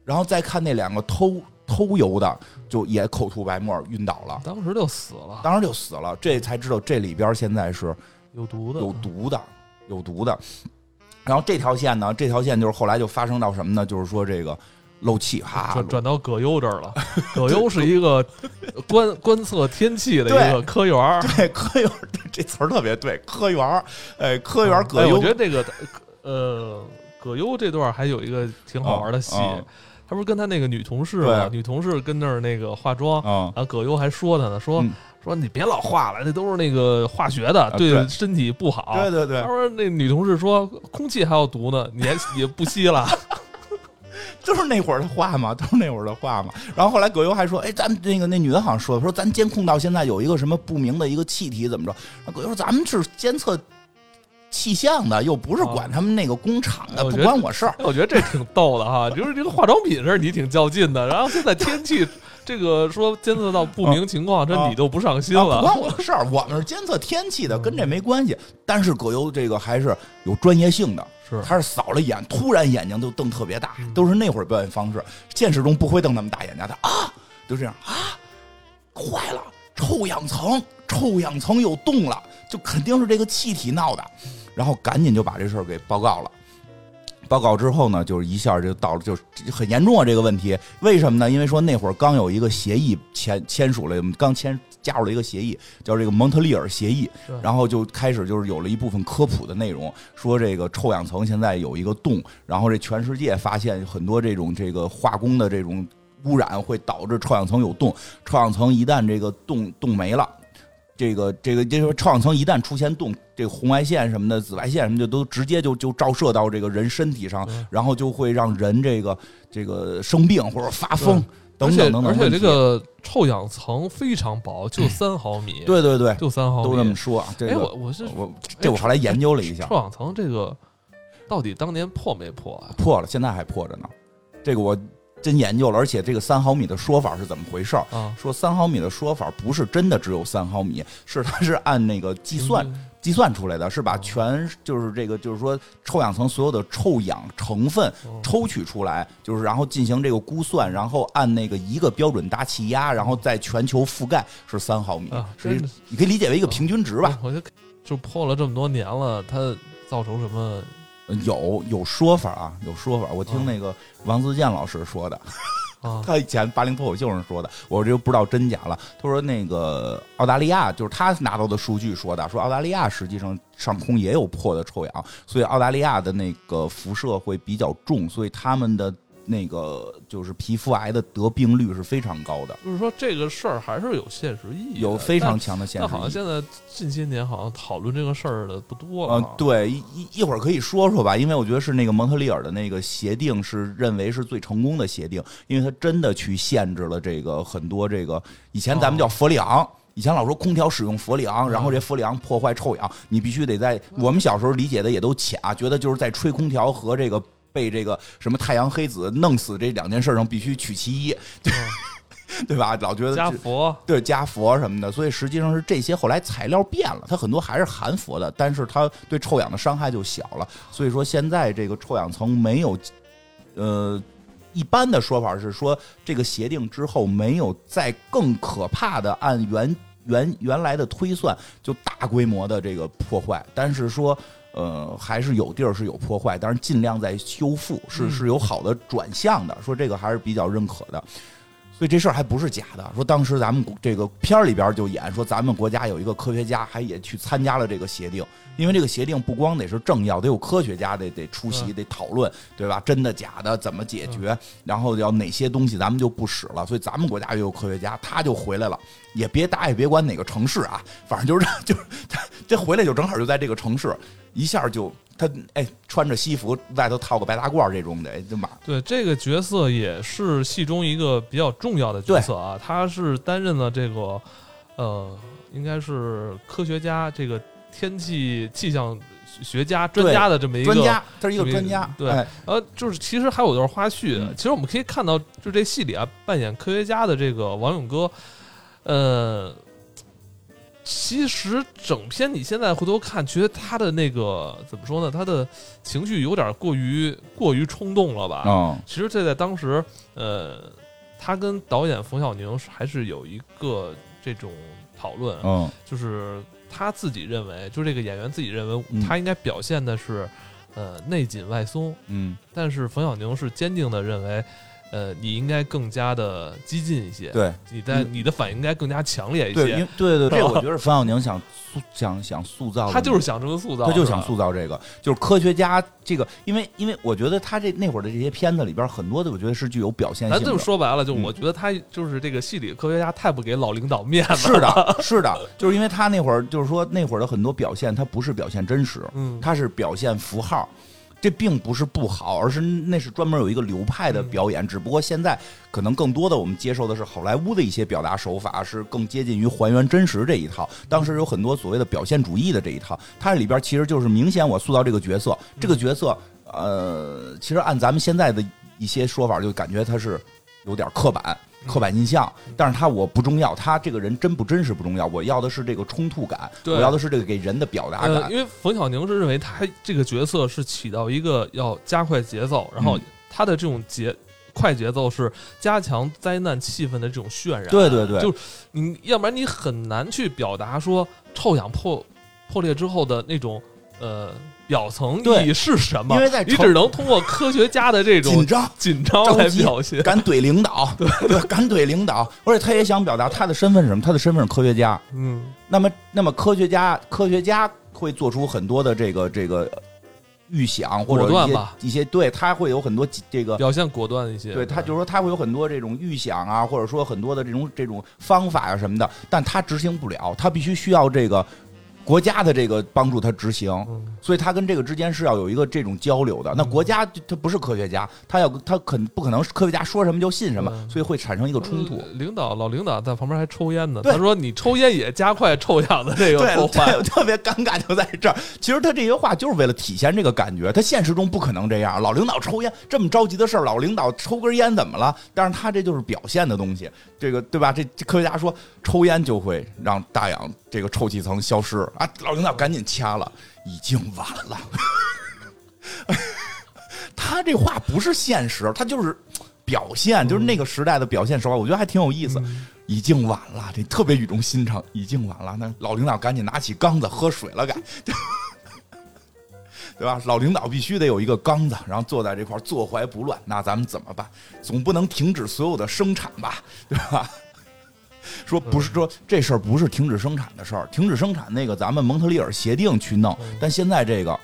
然后再看那两个偷。偷油的就也口吐白沫晕倒了，当时就死了，当时就死了。这才知道这里边现在是有毒的，有毒的，有毒的。然后这条线呢，这条线就是后来就发生到什么呢？就是说这个漏气哈，转转到葛优这儿了。葛优是一个观 观测天气的一个科员对科员这词儿特别对，科员哎，科员葛优。我觉得这个呃，葛优这段还有一个挺好玩的戏。他不是跟他那个女同事吗？女同事跟那儿那个化妆，然后葛优还说他呢，说说你别老化了，那都是那个化学的，对身体不好。对对对。他说那女同事说空气还要毒呢，你还也不吸了。就是那会儿的话嘛，都是那会儿的话嘛。然后后来葛优还说，哎，咱那个那女的好像说说咱监控到现在有一个什么不明的一个气体怎么着？葛优说咱们是监测。气象的又不是管他们那个工厂的，不关我事儿。我觉得这挺逗的哈，就是这个化妆品事你挺较劲的。然后现在天气这个说监测到不明情况，这你就不上心了。不关我的事儿，我们是监测天气的，跟这没关系。但是葛优这个还是有专业性的，是他是扫了眼，突然眼睛就瞪特别大，都是那会儿表演方式。现实中不会瞪那么大眼睛，他啊，就这样啊，坏了，臭氧层，臭氧层有洞了。就肯定是这个气体闹的，然后赶紧就把这事儿给报告了。报告之后呢，就是一下就到了，就很严重啊这个问题。为什么呢？因为说那会儿刚有一个协议签签署了，刚签加入了一个协议，叫这个蒙特利尔协议。然后就开始就是有了一部分科普的内容，说这个臭氧层现在有一个洞，然后这全世界发现很多这种这个化工的这种污染会导致臭氧层有洞。臭氧层一旦这个洞洞没了。这个这个就是说，臭氧层一旦出现洞，这个红外线什么的、紫外线什么的，都直接就就照射到这个人身体上，然后就会让人这个这个生病或者发疯等等等等。而且这个臭氧层非常薄，就三毫米。对对对，就三毫米。都这么说。哎，我我是我这我后来研究了一下，臭氧层这个到底当年破没破啊？破了，现在还破着呢。这个我。真研究了，而且这个三毫米的说法是怎么回事儿？啊，说三毫米的说法不是真的只有三毫米，是它是按那个计算计算出来的，是把全就是这个就是说臭氧层所有的臭氧成分抽取出来，就是然后进行这个估算，然后按那个一个标准大气压，然后在全球覆盖是三毫米，所以你可以理解为一个平均值吧。我就就破了这么多年了，它造成什么？有有说法啊，有说法。我听那个王自健老师说的，他以前八零脱口秀上说的，我这就不知道真假了。他说那个澳大利亚就是他拿到的数据说的，说澳大利亚实际上上空也有破的臭氧，所以澳大利亚的那个辐射会比较重，所以他们的。那个就是皮肤癌的得病率是非常高的，就是说这个事儿还是有现实意义，有非常强的现实。那好像现在近些年好像讨论这个事儿的不多了。嗯，对，一一会儿可以说说吧，因为我觉得是那个蒙特利尔的那个协定是认为是最成功的协定，因为它真的去限制了这个很多这个以前咱们叫氟利昂，以前老说空调使用氟利昂，然后这氟利昂破坏臭氧，你必须得在我们小时候理解的也都浅啊，觉得就是在吹空调和这个。被这个什么太阳黑子弄死这两件事上必须取其一，对 对吧？老觉得加佛，对加佛什么的，所以实际上是这些后来材料变了，它很多还是含佛的，但是它对臭氧的伤害就小了。所以说现在这个臭氧层没有，呃，一般的说法是说这个协定之后没有再更可怕的按原原原来的推算就大规模的这个破坏，但是说。呃，还是有地儿是有破坏，但是尽量在修复，是是有好的转向的。说这个还是比较认可的，所以这事儿还不是假的。说当时咱们这个片儿里边就演说，咱们国家有一个科学家还也去参加了这个协定，因为这个协定不光得是政要，得有科学家得得出席，得讨论，对吧？真的假的，怎么解决？然后要哪些东西咱们就不使了。所以咱们国家也有科学家，他就回来了，也别打也别管哪个城市啊，反正就是 就这回来就正好就在这个城市。一下就他哎，穿着西服外头套个白大褂这种的，就嘛对这个角色也是戏中一个比较重要的角色啊。他是担任了这个呃，应该是科学家，这个天气气象学家专家的这么一个专家，他是一个专家。对，呃，就是其实还有段花絮，其实我们可以看到，就这戏里啊，扮演科学家的这个王勇哥，呃。其实整篇你现在回头看，觉得他的那个怎么说呢？他的情绪有点过于过于冲动了吧？嗯，其实这在当时，呃，他跟导演冯小宁还是有一个这种讨论，嗯，就是他自己认为，就这个演员自己认为，他应该表现的是，呃，内紧外松，嗯，但是冯小宁是坚定的认为。呃，你应该更加的激进一些，对，你在你的反应应该更加强烈一些，对，对，对，这我觉得冯小宁想塑想想塑造，他就是想这么塑造，他就想塑造这个，就是科学家这个，因为因为我觉得他这那会儿的这些片子里边很多的，我觉得是具有表现性。咱就说白了，就我觉得他就是这个戏里科学家太不给老领导面子，是的，是的，就是因为他那会儿就是说那会儿的很多表现，他不是表现真实，嗯，他是表现符号。这并不是不好，而是那是专门有一个流派的表演。只不过现在可能更多的我们接受的是好莱坞的一些表达手法，是更接近于还原真实这一套。当时有很多所谓的表现主义的这一套，它里边其实就是明显我塑造这个角色，这个角色呃，其实按咱们现在的一些说法，就感觉它是有点刻板。刻板印象，但是他我不重要，他这个人真不真实不重要，我要的是这个冲突感，我要的是这个给人的表达感。因为冯小宁是认为他这个角色是起到一个要加快节奏，然后他的这种节快节奏是加强灾难气氛的这种渲染。对对对，就是你要不然你很难去表达说臭氧破破裂之后的那种呃。表层意义是什么？因为在你只能通过科学家的这种紧张、紧张来表现，敢怼领导，对对，敢怼领导。而且他也想表达他的身份是什么？他的身份是科学家。嗯，那么，那么科学家，科学家会做出很多的这个这个预想或者一些一些，对他会有很多这个表现果断一些。对他就是说他会有很多这种预想啊，或者说很多的这种这种方法啊什么的，但他执行不了，他必须需要这个。国家的这个帮助他执行，所以他跟这个之间是要有一个这种交流的。那国家他不是科学家，他要他肯不可能科学家说什么就信什么，所以会产生一个冲突。领导老领导在旁边还抽烟呢，他说你抽烟也加快臭氧的这个 破坏，特别尴尬就在这儿。其实他这些话就是为了体现这个感觉，他现实中不可能这样。老领导抽烟这么着急的事儿，老领导抽根烟怎么了？但是他这就是表现的东西，这个对吧？这科学家说抽烟就会让大氧这个臭气层消失。啊！老领导赶紧掐了，已经晚了。他这话不是现实，他就是表现，就是那个时代的表现手法。我觉得还挺有意思。已经晚了，这特别语重心长。已经晚了，那老领导赶紧拿起缸子喝水了，该。对吧？老领导必须得有一个缸子，然后坐在这块坐怀不乱。那咱们怎么办？总不能停止所有的生产吧，对吧？说不是说这事儿不是停止生产的事儿，停止生产那个咱们蒙特利尔协定去弄，但现在这个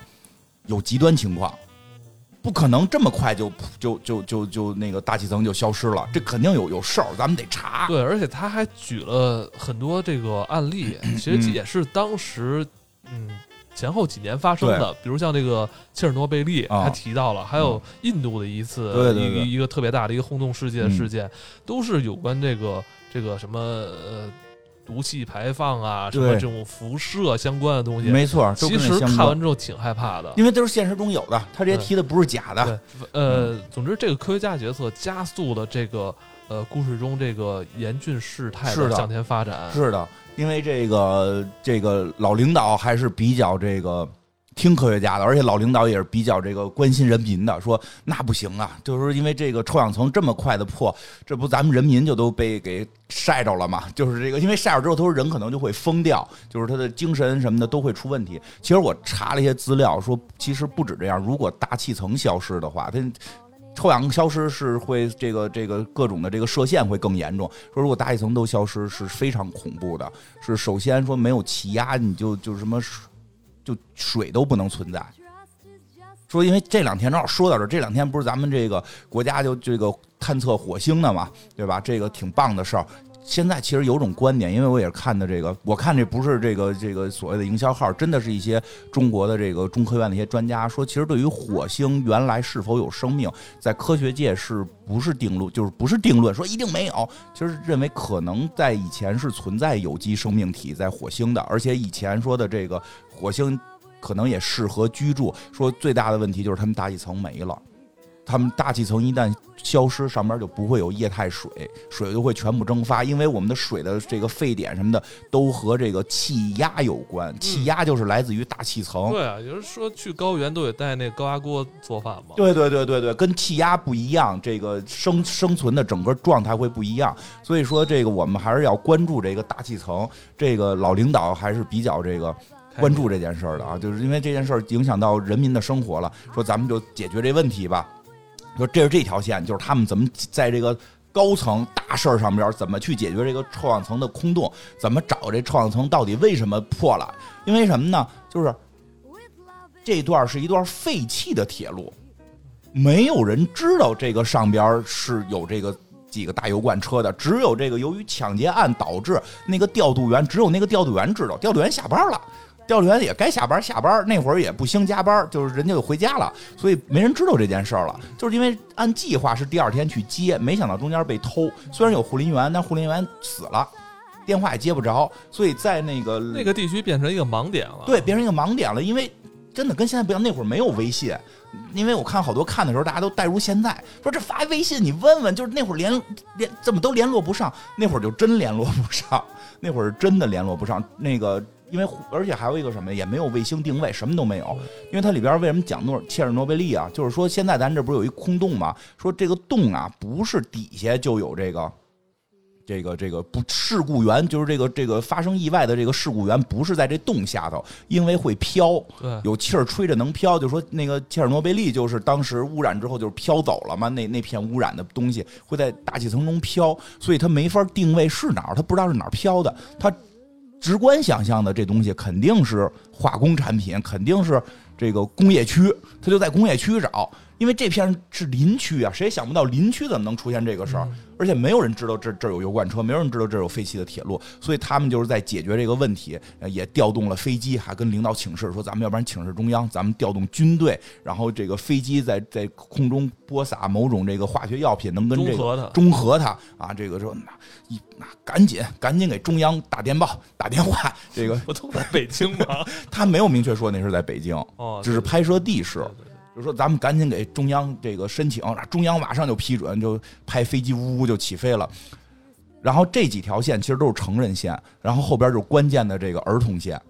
有极端情况。不可能这么快就就就就就那个大气层就消失了，这肯定有有事儿，咱们得查。对，而且他还举了很多这个案例，其实也是当时嗯前后几年发生的，比如像这个切尔诺贝利，他提到了，还有印度的一次一个一个特别大的一个轰动世界的事件，都是有关这个这个什么呃。毒气排放啊，什么这种辐射相关的东西，没错。其实看完之后挺害怕的，因为都是现实中有的，他这些提的不是假的。呃，总之这个科学家角色加速了这个呃故事中这个严峻事态的向前发展。是的，因为这个这个老领导还是比较这个。听科学家的，而且老领导也是比较这个关心人民的，说那不行啊，就是因为这个臭氧层这么快的破，这不咱们人民就都被给晒着了嘛？就是这个，因为晒着之后，他说人可能就会疯掉，就是他的精神什么的都会出问题。其实我查了一些资料，说其实不止这样，如果大气层消失的话，它臭氧消失是会这个这个各种的这个射线会更严重。说如果大气层都消失是非常恐怖的，是首先说没有气压，你就就什么。就水都不能存在。说，因为这两天正好说到这，这两天不是咱们这个国家就这个探测火星的嘛，对吧？这个挺棒的事儿。现在其实有种观点，因为我也是看的这个，我看这不是这个这个所谓的营销号，真的是一些中国的这个中科院的一些专家说，其实对于火星原来是否有生命，在科学界是不是定论，就是不是定论，说一定没有。其实认为可能在以前是存在有机生命体在火星的，而且以前说的这个火星可能也适合居住。说最大的问题就是他们大气层没了。他们大气层一旦消失，上边就不会有液态水，水就会全部蒸发。因为我们的水的这个沸点什么的都和这个气压有关，气压就是来自于大气层。对啊，就是说去高原都得带那高压锅做饭嘛。对对对对对，跟气压不一样，这个生生存的整个状态会不一样。所以说，这个我们还是要关注这个大气层。这个老领导还是比较这个关注这件事儿的啊，就是因为这件事儿影响到人民的生活了，说咱们就解决这问题吧。说这是这条线，就是他们怎么在这个高层大事儿上边怎么去解决这个臭氧层的空洞，怎么找这臭氧层到底为什么破了？因为什么呢？就是这段是一段废弃的铁路，没有人知道这个上边是有这个几个大油罐车的，只有这个由于抢劫案导致那个调度员，只有那个调度员知道，调度员下班了。调度员也该下班下班，那会儿也不兴加班，就是人家就回家了，所以没人知道这件事儿了。就是因为按计划是第二天去接，没想到中间被偷。虽然有护林员，但护林员死了，电话也接不着，所以在那个那个地区变成一个盲点了。对，变成一个盲点了。因为真的跟现在不一样，那会儿没有微信。因为我看好多看的时候，大家都带入现在，说这发微信你问问，就是那会儿连连怎么都联络不上，那会儿就真联络不上，那会儿真的联络不上那个。因为而且还有一个什么，也没有卫星定位，什么都没有。因为它里边为什么讲诺切尔诺贝利啊？就是说现在咱这不是有一空洞吗？说这个洞啊，不是底下就有这个，这个这个不事故源，就是这个这个发生意外的这个事故源不是在这洞下头，因为会飘，有气儿吹着能飘。就说那个切尔诺贝利就是当时污染之后就是飘走了嘛，那那片污染的东西会在大气层中飘，所以它没法定位是哪儿，它不知道是哪儿飘的，它。直观想象的这东西肯定是化工产品，肯定是这个工业区，他就在工业区找。因为这片是林区啊，谁也想不到林区怎么能出现这个事儿，而且没有人知道这这有油罐车，没有人知道这有废弃的铁路，所以他们就是在解决这个问题，也调动了飞机，还跟领导请示说，咱们要不然请示中央，咱们调动军队，然后这个飞机在在空中播撒某种这个化学药品，能跟这个中和它啊，这个说那一那赶紧赶紧给中央打电报打电话，这个 不都在北京吗？他没有明确说那是在北京，哦，只是拍摄地是。就说咱们赶紧给中央这个申请，中央马上就批准，就派飞机呜呜就起飞了。然后这几条线其实都是成人线，然后后边就是关键的这个儿童线，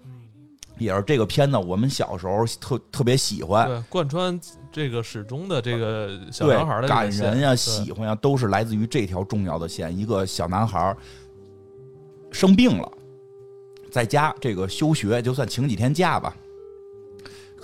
也是这个片子我们小时候特特别喜欢，贯穿这个始终的这个小男孩的感人呀、喜欢呀，都是来自于这条重要的线。一个小男孩生病了，在家这个休学，就算请几天假吧。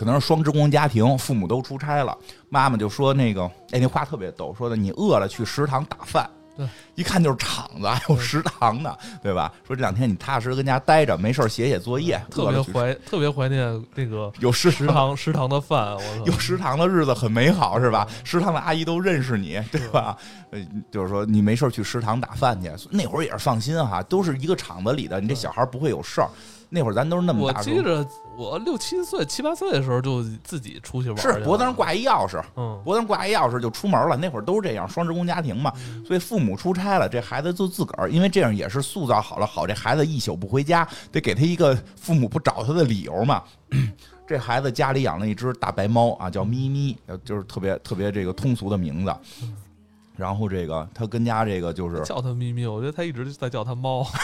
可能是双职工家庭，父母都出差了，妈妈就说那个，哎，那话特别逗，说的你饿了去食堂打饭。对，一看就是厂子，还有食堂的，对吧？说这两天你踏实跟家待着，没事写写作业。特别怀，特别怀念那个有食食堂食堂的饭，有食堂的日子很美好，是吧？食堂的阿姨都认识你，对吧？呃，就是说你没事去食堂打饭去，那会儿也是放心哈，都是一个厂子里的，你这小孩不会有事儿。那会儿咱都是那么大。我记着，我六七岁、七八岁的时候就自己出去玩。是脖子上挂一钥匙，嗯，脖子上挂一钥匙就出门了。那会儿都是这样，双职工家庭嘛，所以父母出差了，这孩子就自个儿，因为这样也是塑造好了，好这孩子一宿不回家，得给他一个父母不找他的理由嘛。这孩子家里养了一只大白猫啊，叫咪咪，就是特别特别这个通俗的名字。然后这个他跟家这个就是叫他咪咪，我觉得他一直在叫他猫。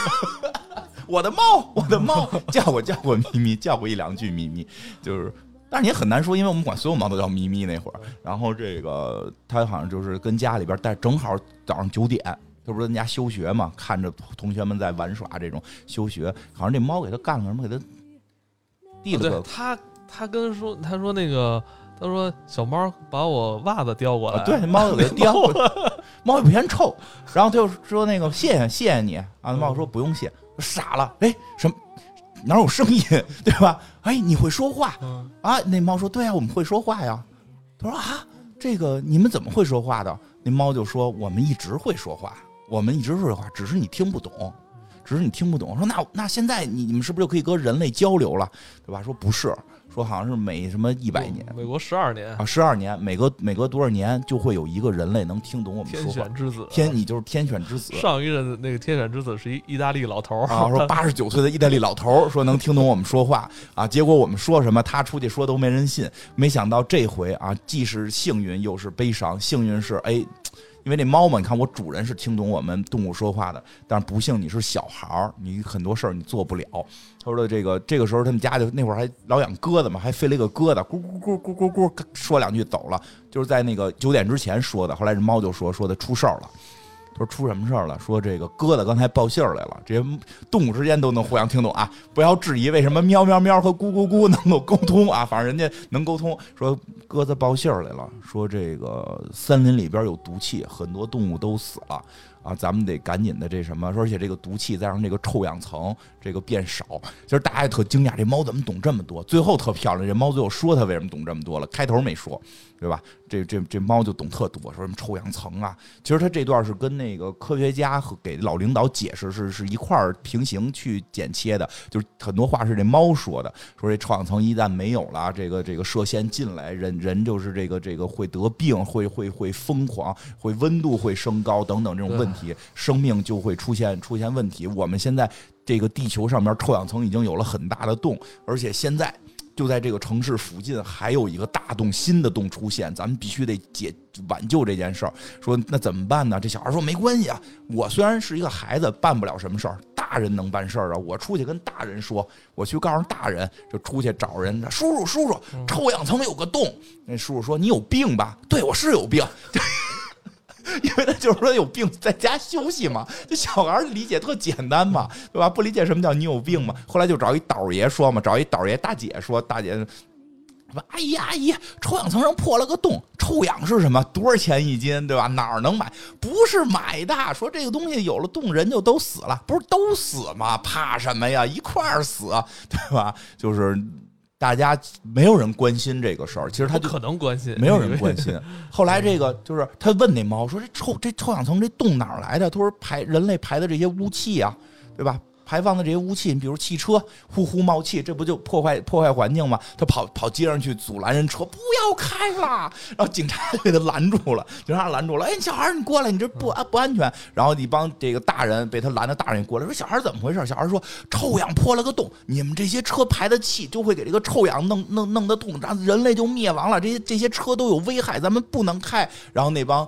我的猫，我的猫，叫过叫过咪咪，叫过一两句咪咪，就是，但是也很难说，因为我们管所有猫都叫咪咪那会儿。然后这个他好像就是跟家里边带，正好早上九点，他不是人家休学嘛，看着同学们在玩耍，这种休学，好像这猫给他干了什么，给他递了个。他他跟说，他说那个，他说小猫把我袜子叼过来，对，猫给叼过来，猫也不嫌臭。然后他就说那个谢谢谢谢你啊，猫说不用谢。傻了，哎，什么哪有声音，对吧？哎，你会说话啊？那猫说：“对呀，我们会说话呀。”他说：“啊，这个你们怎么会说话的？”那猫就说：“我们一直会说话，我们一直会说话，只是你听不懂，只是你听不懂。”说：“那那现在你你们是不是就可以跟人类交流了，对吧？”说：“不是。”说好像是每什么一百年，美国十二年啊，十二年，每隔每隔多少年就会有一个人类能听懂我们说话。天选之子，天，你就是天选之子。上一任那个天选之子是一意大利老头儿啊，说 八十九岁的意大利老头儿说能听懂我们说话啊，结果我们说什么他出去说都没人信。没想到这回啊，既是幸运又是悲伤。幸运是哎。因为那猫嘛，你看我主人是听懂我们动物说话的，但是不幸你是小孩儿，你很多事儿你做不了。他说的这个这个时候他们家就那会儿还老养鸽子嘛，还飞了一个鸽子，咕咕咕咕咕咕，说两句走了，就是在那个九点之前说的。后来这猫就说说的出事儿了。说出什么事儿了？说这个鸽子刚才报信儿来了，这些动物之间都能互相听懂啊！不要质疑为什么喵喵喵和咕咕咕能够沟通啊！反正人家能沟通。说鸽子报信儿来了，说这个森林里边有毒气，很多动物都死了。啊，咱们得赶紧的这什么，而且这个毒气再让这个臭氧层这个变少。其实大家也特惊讶，这猫怎么懂这么多？最后特漂亮，这猫最后说它为什么懂这么多了，开头没说，对吧？这这这猫就懂特多，说什么臭氧层啊？其实它这段是跟那个科学家和给老领导解释是是一块儿平行去剪切的，就是很多话是这猫说的，说这臭氧层一旦没有了，这个这个射线进来，人人就是这个这个会得病，会会会疯狂，会温度会升高等等这种问题。生命就会出现出现问题。我们现在这个地球上面臭氧层已经有了很大的洞，而且现在就在这个城市附近还有一个大洞，新的洞出现，咱们必须得解挽救这件事儿。说那怎么办呢？这小孩说没关系啊，我虽然是一个孩子，办不了什么事儿，大人能办事儿啊。我出去跟大人说，我去告诉大人，就出去找人，叔叔叔叔，臭氧层有个洞。那叔叔说你有病吧？对我是有病。因为他就是说有病在家休息嘛，这小孩理解特简单嘛，对吧？不理解什么叫你有病嘛。后来就找一导爷说嘛，找一导爷大姐说，大姐说阿姨阿姨，臭氧层上破了个洞，臭氧是什么？多少钱一斤？对吧？哪儿能买？不是买的。说这个东西有了洞，人就都死了，不是都死吗？怕什么呀？一块儿死，对吧？就是。大家没有人关心这个事儿，其实他就可能关心，没有人关心。后来这个就是他问那猫说：“这臭这臭氧层这洞哪儿来的？”他说：“排人类排的这些污气啊，对吧？”排放的这些污气，你比如汽车呼呼冒气，这不就破坏破坏环境吗？他跑跑街上去阻拦人车，不要开了。然后警察就给他拦住了，警察拦住了。哎，小孩你过来，你这不安不安全。然后一帮这个大人被他拦的大人过来说：“小孩怎么回事？”小孩说：“臭氧破了个洞，你们这些车排的气就会给这个臭氧弄弄弄得洞，然后人类就灭亡了。这些这些车都有危害，咱们不能开。”然后那帮。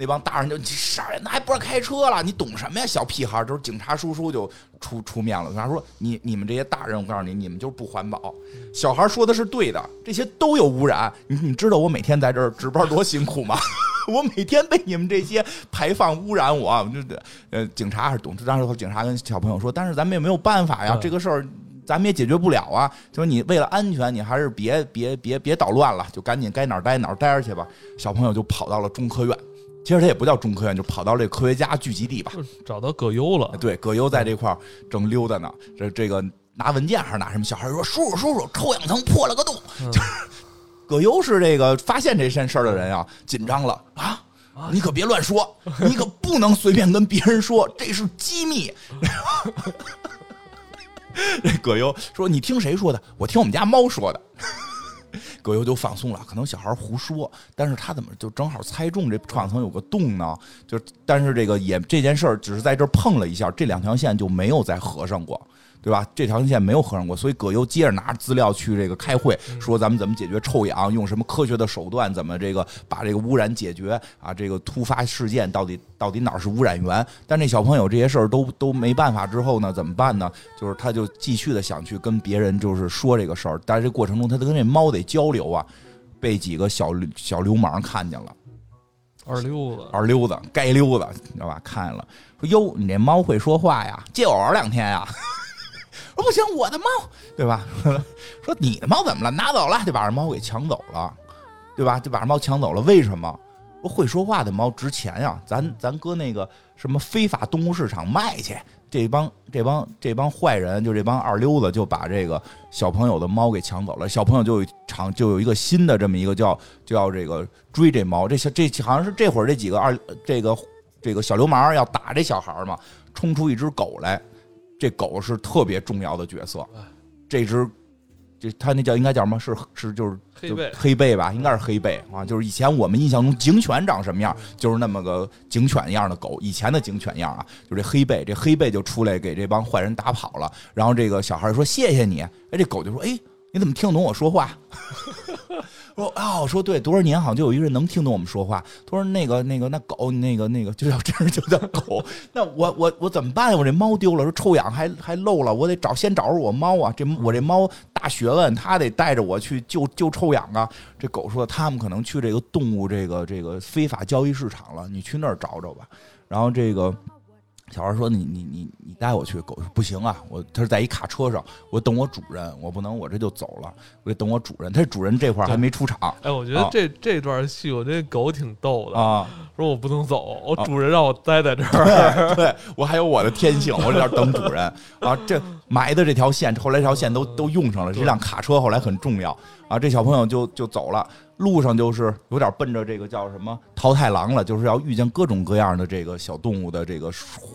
那帮大人就你傻人，那还不让开车了？你懂什么呀，小屁孩！就是警察叔叔就出出面了，他说：“你你们这些大人，我告诉你，你们就是不环保。”小孩说的是对的，这些都有污染。你你知道我每天在这儿值班多辛苦吗？我每天被你们这些排放污染，我就呃，警察还是懂。当时警察跟小朋友说：“但是咱们也没有办法呀，这个事儿。”咱们也解决不了啊。就是你为了安全，你还是别别别别捣乱了，就赶紧该哪儿待哪儿待着去吧。小朋友就跑到了中科院，其实他也不叫中科院，就跑到这科学家聚集地吧，找到葛优了。对，葛优在这块儿正溜达呢，这这个拿文件还是拿什么？小孩说：“叔叔叔叔，臭氧层破了个洞。”就是葛优是这个发现这件事儿的人啊，紧张了啊。你可别乱说，你可不能随便跟别人说，这是机密。这葛优说：“你听谁说的？我听我们家猫说的。” 葛优就放松了，可能小孩胡说，但是他怎么就正好猜中这创层有个洞呢？就但是这个也这件事儿只是在这碰了一下，这两条线就没有再合上过。对吧？这条线没有合上过，所以葛优接着拿着资料去这个开会，说咱们怎么解决臭氧，用什么科学的手段，怎么这个把这个污染解决啊？这个突发事件到底到底哪是污染源？但这小朋友这些事儿都都没办法之后呢，怎么办呢？就是他就继续的想去跟别人就是说这个事儿，但是这过程中他跟这猫得交流啊，被几个小小流氓看见了，二溜子，二溜子，该溜子，你知道吧？看见了，说哟，你这猫会说话呀？借我玩两天呀？不行，我的猫，对吧？说你的猫怎么了？拿走了，就把这猫给抢走了，对吧？就把这猫抢走了。为什么？说会说话的猫值钱呀，咱咱搁那个什么非法动物市场卖去。这帮这帮这帮坏人，就这帮二溜子，就把这个小朋友的猫给抢走了。小朋友就有场就有一个新的这么一个叫就要这个追这猫。这小这好像是这会儿这几个二这个这个小流氓要打这小孩嘛，冲出一只狗来。这狗是特别重要的角色，这只，这它那叫应该叫什么？是是就是黑背黑背吧？应该是黑背啊！就是以前我们印象中警犬长什么样，就是那么个警犬一样的狗。以前的警犬样啊，就这黑背，这黑背就出来给这帮坏人打跑了。然后这个小孩说：“谢谢你。”哎，这狗就说：“哎，你怎么听得懂我说话？” 说啊，我说对，多少年好像就有一个人能听懂我们说话。他说那个那个那狗，那个那个就叫真就叫狗。那我我我怎么办呀？我这猫丢了，说臭氧还还漏了，我得找先找着我猫啊。这我这猫大学问，他得带着我去救救臭氧啊。这狗说他们可能去这个动物这个这个非法交易市场了，你去那儿找找吧。然后这个。小孩说：“你你你你带我去。”狗说：“不行啊，我他是在一卡车上，我等我主人，我不能我这就走了，我得等我主人。他主人这块还没出场。哎，我觉得这这段戏，我这狗挺逗的啊。说我不能走，我主人让我待在这 儿，对我还有我的天性，我在这等主人啊。这埋的这条线，后来这条线都都用上了。这辆卡车后来很重要啊。这小朋友就就走了。”路上就是有点奔着这个叫什么桃太郎了，就是要遇见各种各样的这个小动物的这个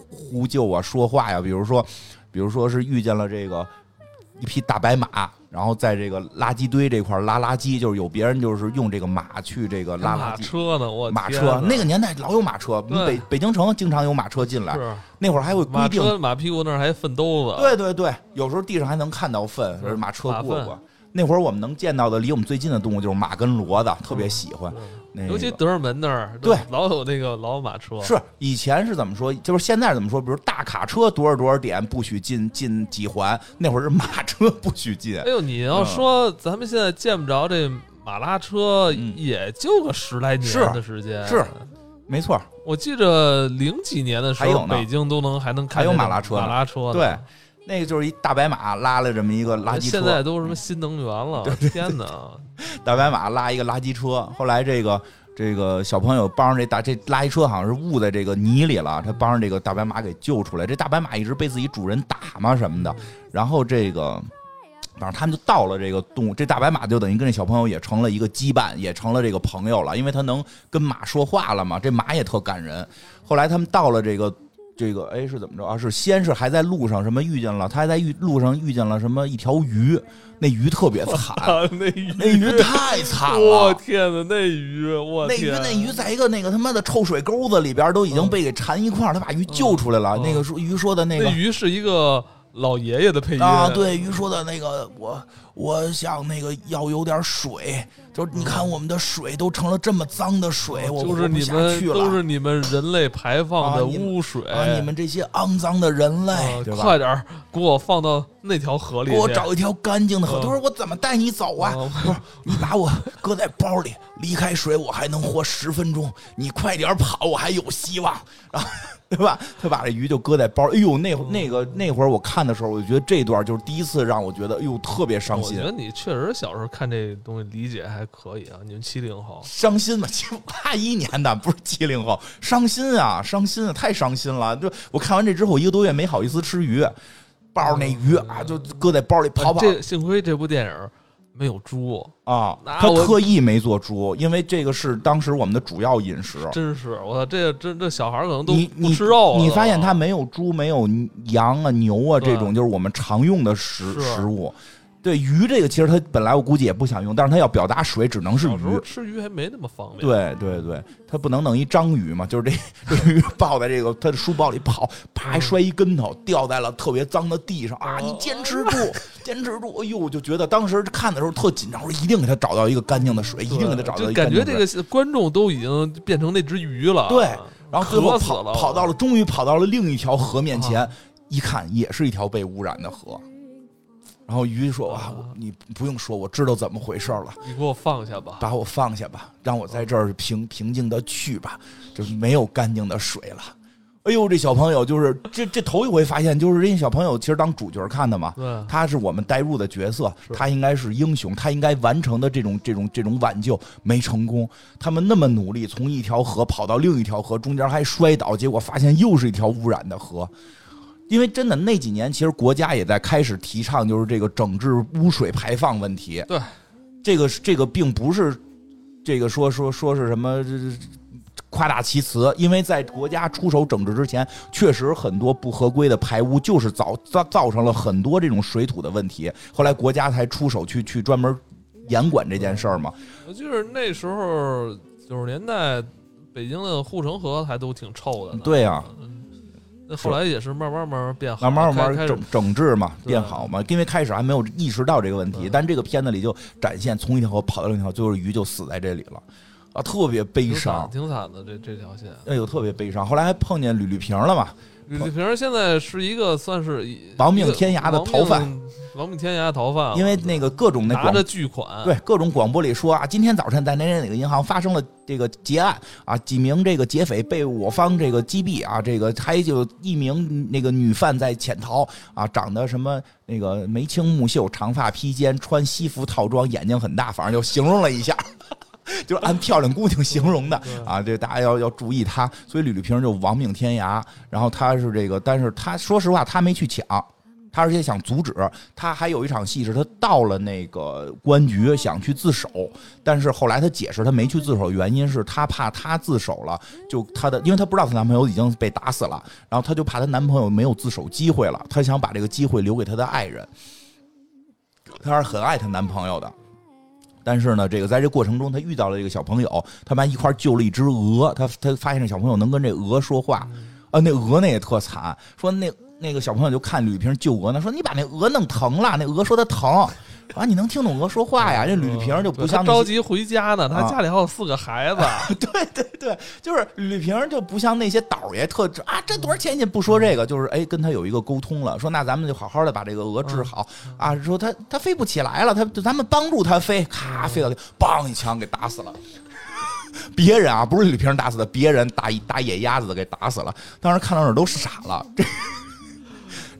呼救啊、说话呀。比如说，比如说是遇见了这个一匹大白马，然后在这个垃圾堆这块拉垃圾，就是有别人就是用这个马去这个拉垃圾。车呢？我马车那个年代老有马车，北北京城经常有马车进来。那会儿还会规定马屁股那儿还粪兜子。对对对，有时候地上还能看到粪，马车过过。那会儿我们能见到的离我们最近的动物就是马跟骡子，特别喜欢。尤其德胜门那儿，对，老有那个老马车。是以前是怎么说？就是现在怎么说？比如大卡车多少多少点不许进进几环，那会儿是马车不许进。哎呦，你要说咱们现在见不着这马拉车，也就个十来年的时间。是，没错。我记着零几年的时候，北京都能还能看有马拉车，马拉车对。那个就是一大白马拉了这么一个垃圾车，现在都什么新能源了？天哪！大白马拉一个垃圾车，后来这个这个小朋友帮着这大这垃圾车好像是误在这个泥里了，他帮着这个大白马给救出来。这大白马一直被自己主人打嘛什么的，然后这个，反正他们就到了这个动物，这大白马就等于跟这小朋友也成了一个羁绊，也成了这个朋友了，因为他能跟马说话了嘛。这马也特感人。后来他们到了这个。这个哎是怎么着啊？是先是还在路上什么遇见了，他还在遇路上遇见了什么一条鱼，那鱼特别惨，那鱼那鱼太惨了，我天哪，那鱼我那鱼那鱼在一个那个他妈的臭水沟子里边都已经被给缠一块他把鱼救出来了。那个说鱼说的那个鱼是一个老爷爷的配音啊，对鱼说的那个我我想那个要有点水。就是你看，我们的水都成了这么脏的水，我就是你们都是你们人类排放的污水啊！你们这些肮脏的人类，快点给我放到那条河里，给我找一条干净的河。他说：“我怎么带你走啊？”不是你把我搁在包里，离开水我还能活十分钟，你快点跑，我还有希望。然后，对吧？他把这鱼就搁在包。哎呦，那那个那会儿我看的时候，我就觉得这段就是第一次让我觉得，哎呦，特别伤心。我觉得你确实小时候看这东西理解还可以啊。你们七零后伤心嘛？八一年的不是七零后，伤心啊，伤心啊，太伤心了。就我看完这之后，一个多月没好意思吃鱼，抱着那鱼啊，就搁在包里跑跑。这幸亏这部电影。没有猪啊，他特意没做猪，因为这个是当时我们的主要饮食。真是，我操，这这这小孩可能都不吃肉。你发现他没有猪，没有羊啊、牛啊这种，就是我们常用的食食物。对鱼这个，其实他本来我估计也不想用，但是他要表达水，只能是鱼。吃鱼还没那么方便。对对对，他不能弄一章鱼嘛？就是这 这鱼抱在这个他的书包里跑，啪还摔一跟头，掉在了特别脏的地上啊！你坚持住，坚持住！哎呦，我就觉得当时看的时候特紧张，我说一定给他找到一个干净的水，一定给他找到一个。感觉这个观众都已经变成那只鱼了。对，然后最后跑跑到了，终于跑到了另一条河面前，一看也是一条被污染的河。然后鱼说：“哇，你不用说，我知道怎么回事了。你给我放下吧，把我放下吧，让我在这儿平平静的去吧。就没有干净的水了。哎呦，这小朋友就是这这头一回发现，就是人家小朋友其实当主角看的嘛。他是我们带入的角色，他应该是英雄，他应该完成的这种这种这种挽救没成功。他们那么努力，从一条河跑到另一条河，中间还摔倒，结果发现又是一条污染的河。”因为真的那几年，其实国家也在开始提倡，就是这个整治污水排放问题。对，这个这个并不是这个说说说是什么夸大其词，因为在国家出手整治之前，确实很多不合规的排污就是造造造成了很多这种水土的问题。后来国家才出手去去专门严管这件事儿嘛。我记得那时候九十年代，北京的护城河还都挺臭的。对呀。那后来也是慢慢慢慢变好，慢慢慢慢整整治嘛，变好嘛。因为开始还没有意识到这个问题，但这个片子里就展现从一条河跑到另一条，最后鱼就死在这里了，啊，特别悲伤，挺惨的这这条线。哎呦，特别悲伤。后来还碰见吕丽萍了嘛？吕丽萍现在是一个算是亡命天涯的逃犯。亡命天涯逃犯，因为那个各种那拿着巨款，对各种广播里说啊，今天早晨在哪哪哪个银行发生了这个劫案啊，几名这个劫匪被我方这个击毙啊，这个还有一名那个女犯在潜逃啊，长得什么那个眉清目秀，长发披肩，穿西服套装，眼睛很大，反正就形容了一下，就是按漂亮姑娘形容的啊，这大家要要注意她，所以吕丽萍就亡命天涯，然后她是这个，但是她说实话，她没去抢。他而且想阻止，他还有一场戏是他到了那个公安局想去自首，但是后来他解释他没去自首，原因是他怕他自首了，就他的，因为他不知道她男朋友已经被打死了，然后他就怕她男朋友没有自首机会了，她想把这个机会留给她的爱人。她是很爱她男朋友的，但是呢，这个在这过程中，他遇到了这个小朋友，他们一块救了一只鹅，他他发现这小朋友能跟这鹅说话，啊，那鹅那也特惨，说那。那个小朋友就看吕萍救鹅呢，说你把那鹅弄疼了。那鹅说它疼，啊，你能听懂鹅说话呀？这吕萍就不像着急回家呢，他家里还有四个孩子。对对对，就是吕萍就不像那些倒爷特啊，这多少钱你不说这个，就是哎，跟他有一个沟通了，说那咱们就好好的把这个鹅治好啊。说他他飞不起来了，他咱们帮助他飞，咔飞到，梆一枪给打死了。别人啊，不是吕萍打死的，别人打打野鸭子的给打死了。当时看到那都傻了。这。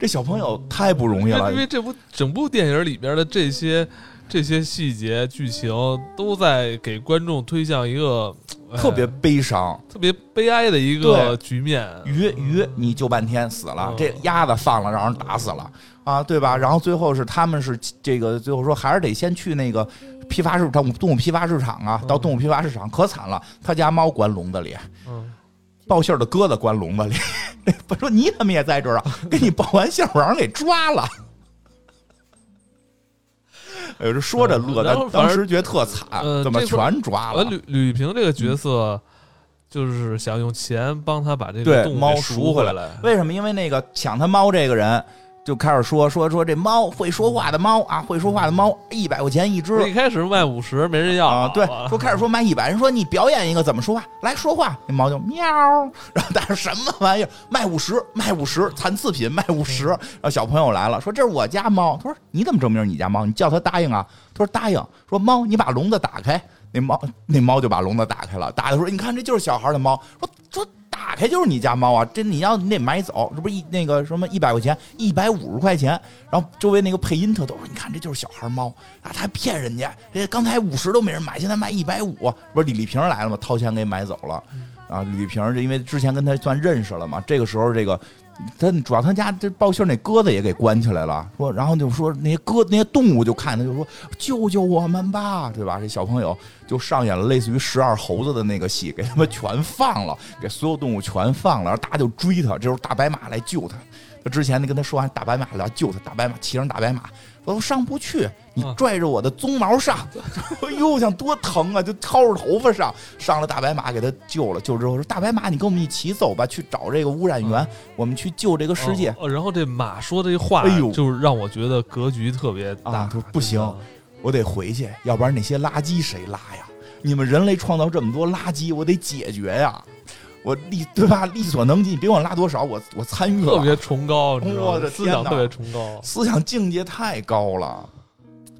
这小朋友太不容易了，因为这部整部电影里边的这些这些细节剧情都在给观众推向一个特别悲伤、特别悲哀的一个局面。鱼鱼，你救半天死了，这鸭子放了让人打死了啊，对吧？然后最后是他们是这个最后说还是得先去那个批发市场动物批发市场啊，到动物批发市场可惨了，他家猫关笼子里。嗯。报信的鸽子关笼子里，我说你怎么也在这儿啊？给你报完信，我让人给抓了。哎呦，这说着乐，的当时觉得特惨，怎么全抓了？吕吕平这个角色就是想用钱帮他把这个猫赎回来。为什么？因为那个抢他猫这个人。就开始说说说这猫会说话的猫啊，会说话的猫一百块钱一只。一开始卖五十，没人要啊。对，说开始说卖一百，人说你表演一个怎么说话，来说话。那猫就喵，然后但是什么玩意儿卖五十，卖五十，残次品卖五十。然后小朋友来了，说这是我家猫。他说你怎么证明你家猫？你叫他答应啊。他说答应。说猫，你把笼子打开。那猫那猫就把笼子打开了，打的时候：“你看，这就是小孩的猫。”说说。打开就是你家猫啊！这你要你得买走，这不是一那个什么一百块钱，一百五十块钱。然后周围那个配音特逗，说你看这就是小孩猫啊，他骗人家，这刚才五十都没人买，现在卖一百五。不是李丽萍来了吗？掏钱给买走了。啊，李丽萍就因为之前跟他算认识了嘛，这个时候这个。他主要他家这报信那鸽子也给关起来了，说然后就说那些鸽那些动物就看他就说救救我们吧，对吧？这小朋友就上演了类似于十二猴子的那个戏，给他们全放了，给所有动物全放了，然后大家就追他，这时候大白马来救他。他之前那跟他说完大白马来救他，大白马骑上大白马。我都上不去，你拽着我的鬃毛上，哎呦，想多疼啊！就掏着头发上，上了大白马给他救了。救之后说：“大白马，你跟我们一起走吧，去找这个污染源，我们去救这个世界。”然后这马说这话，哎呦，就是让我觉得格局特别大。说不行，我得回去，要不然那些垃圾谁拉呀？你们人类创造这么多垃圾，我得解决呀。我力对吧？力所能及，你别管拉多少，我我参与了。特别崇高，我的思想特别崇高，思想境界太高了。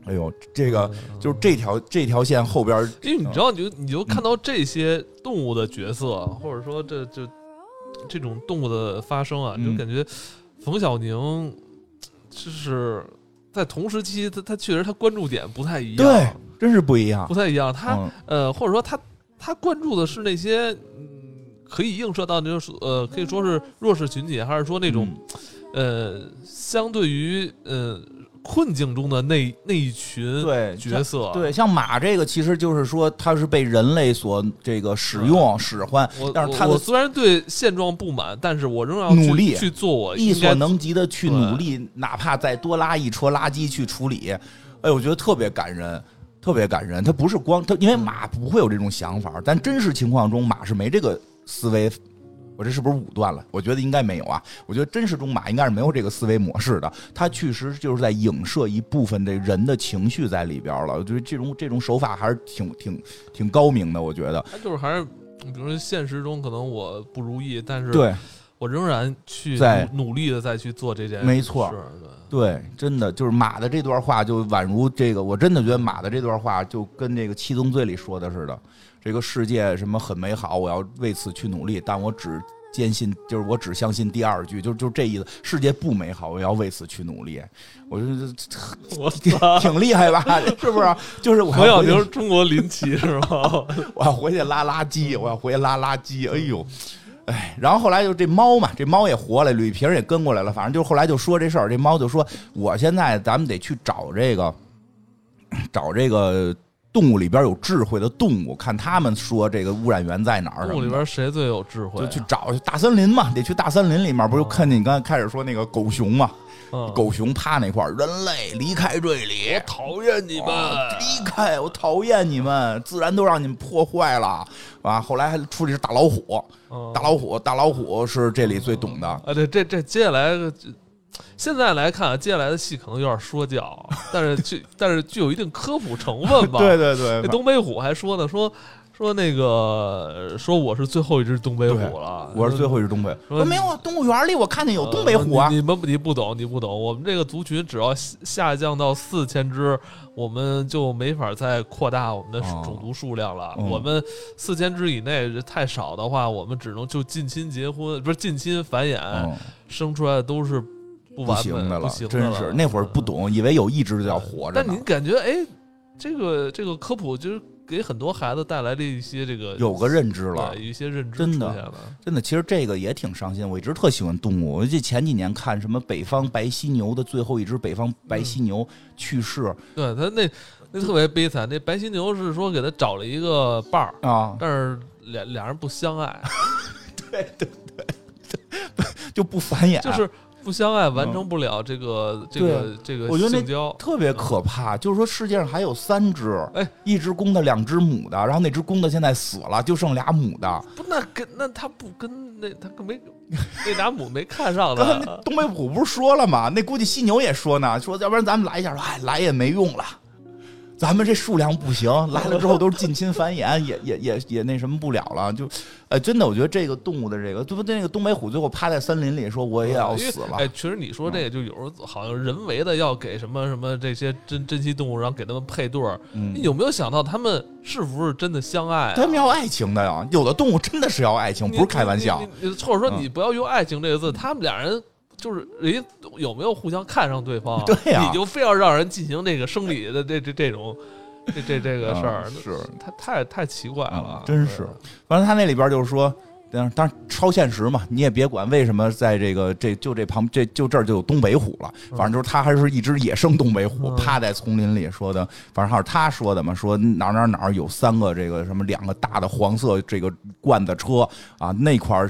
哎呦，这个就是这条这条线后边，因为你知道，你就你就看到这些动物的角色，或者说这就这种动物的发生啊，就感觉冯小宁就是在同时期，他他确实他关注点不太一样，对，真是不一样，不太一样。他呃，或者说他他关注的是那些。可以映射到那种呃，可以说是弱势群体，还是说那种，呃，相对于呃困境中的那那一群对角色，对，像马这个，其实就是说它是被人类所这个使用使唤，但是他我虽然对现状不满，但是我仍然努力去做我力所能及的去努力，哪怕再多拉一车垃圾去处理，哎，我觉得特别感人。特别感人，他不是光他，因为马不会有这种想法，但真实情况中马是没这个思维。我这是不是武断了？我觉得应该没有啊。我觉得真实中马应该是没有这个思维模式的，他确实就是在影射一部分的人的情绪在里边了。我觉得这种这种手法还是挺挺挺高明的。我觉得他就是还是，比如说现实中可能我不如意，但是对。我仍然去在努力的再去做这件事，没错，对，真的就是马的这段话就宛如这个，我真的觉得马的这段话就跟那个《七宗罪》里说的似的，这个世界什么很美好，我要为此去努力，但我只坚信，就是我只相信第二句，就就这意思，世界不美好，我要为此去努力。我觉得我挺厉害吧，是不是？就是我要宁中国林奇是吗？我要回去拉垃圾，我要回去拉垃圾，哎呦。哎，然后后来就这猫嘛，这猫也活了，吕萍也跟过来了。反正就后来就说这事儿，这猫就说：“我现在咱们得去找这个，找这个动物里边有智慧的动物，看他们说这个污染源在哪儿。动物里边谁最有智慧？就去找去大森林嘛，得去大森林里面。不就看见你刚才开始说那个狗熊嘛？狗熊趴那块儿，人类离开这里，我讨厌你们，离开，我讨厌你们，自然都让你们破坏了，啊！后来还出了只大老虎，大老虎，大老虎是这里最懂的啊！对，这这接下来，现在来看，接下来的戏可能有点说教，但是具但是具有一定科普成分吧？对对对，那东北虎还说呢，说。说那个，说我是最后一只东北虎了。我是最后一只东北。说没有啊，动物园里我看见有东北虎啊。你们你不懂，你不懂。我们这个族群只要下降到四千只，我们就没法再扩大我们的种族数量了。我们四千只以内太少的话，我们只能就近亲结婚，不是近亲繁衍，生出来的都是不完美的了。真是那会儿不懂，以为有一只就要活着。但你感觉，哎，这个这个科普就是。给很多孩子带来了一些这个有个认知了，一些认知真的真的，其实这个也挺伤心。我一直特喜欢动物，我记得前几年看什么北方白犀牛的最后一只北方白犀牛去世，对他那那特别悲惨。那白犀牛是说给他找了一个伴儿啊，但是俩俩人不相爱，对 对对，就不繁衍，就是。不相爱，完成不了这个这个这个性交，特别可怕。就是说，世界上还有三只，哎，一只公的，两只母的，然后那只公的现在死了，就剩俩母的。不，那跟那他不跟那他没那俩母没看上那。东北虎不是说了吗？那估计犀牛也说呢，说要不然咱们来一下，哎，来也没用了。咱们这数量不行，来了之后都是近亲繁衍，也 也也也那什么不了了。就，呃，真的，我觉得这个动物的这个，对不对？那个东北虎最后趴在森林里说我也要死了。哎，其实你说这个，就有时候好像人为的要给什么什么这些珍珍稀动物，然后给他们配对儿。你有没有想到他们是不是真的相爱？他们要爱情的呀，有的动物真的是要爱情，不是开玩笑。或者说你不要用爱情这个字，他们俩人。就是人家有没有互相看上对方？对呀，你就非要让人进行那个生理的这这这种这这这个事儿，是他太太奇怪了，真是。反正他那里边就是说，当然超现实嘛，你也别管为什么在这个这就这旁这就这儿就有东北虎了。反正就是他还是一只野生东北虎，趴在丛林里说的，反正还是他说的嘛，说哪哪哪有三个这个什么两个大的黄色这个罐子车啊，那块儿。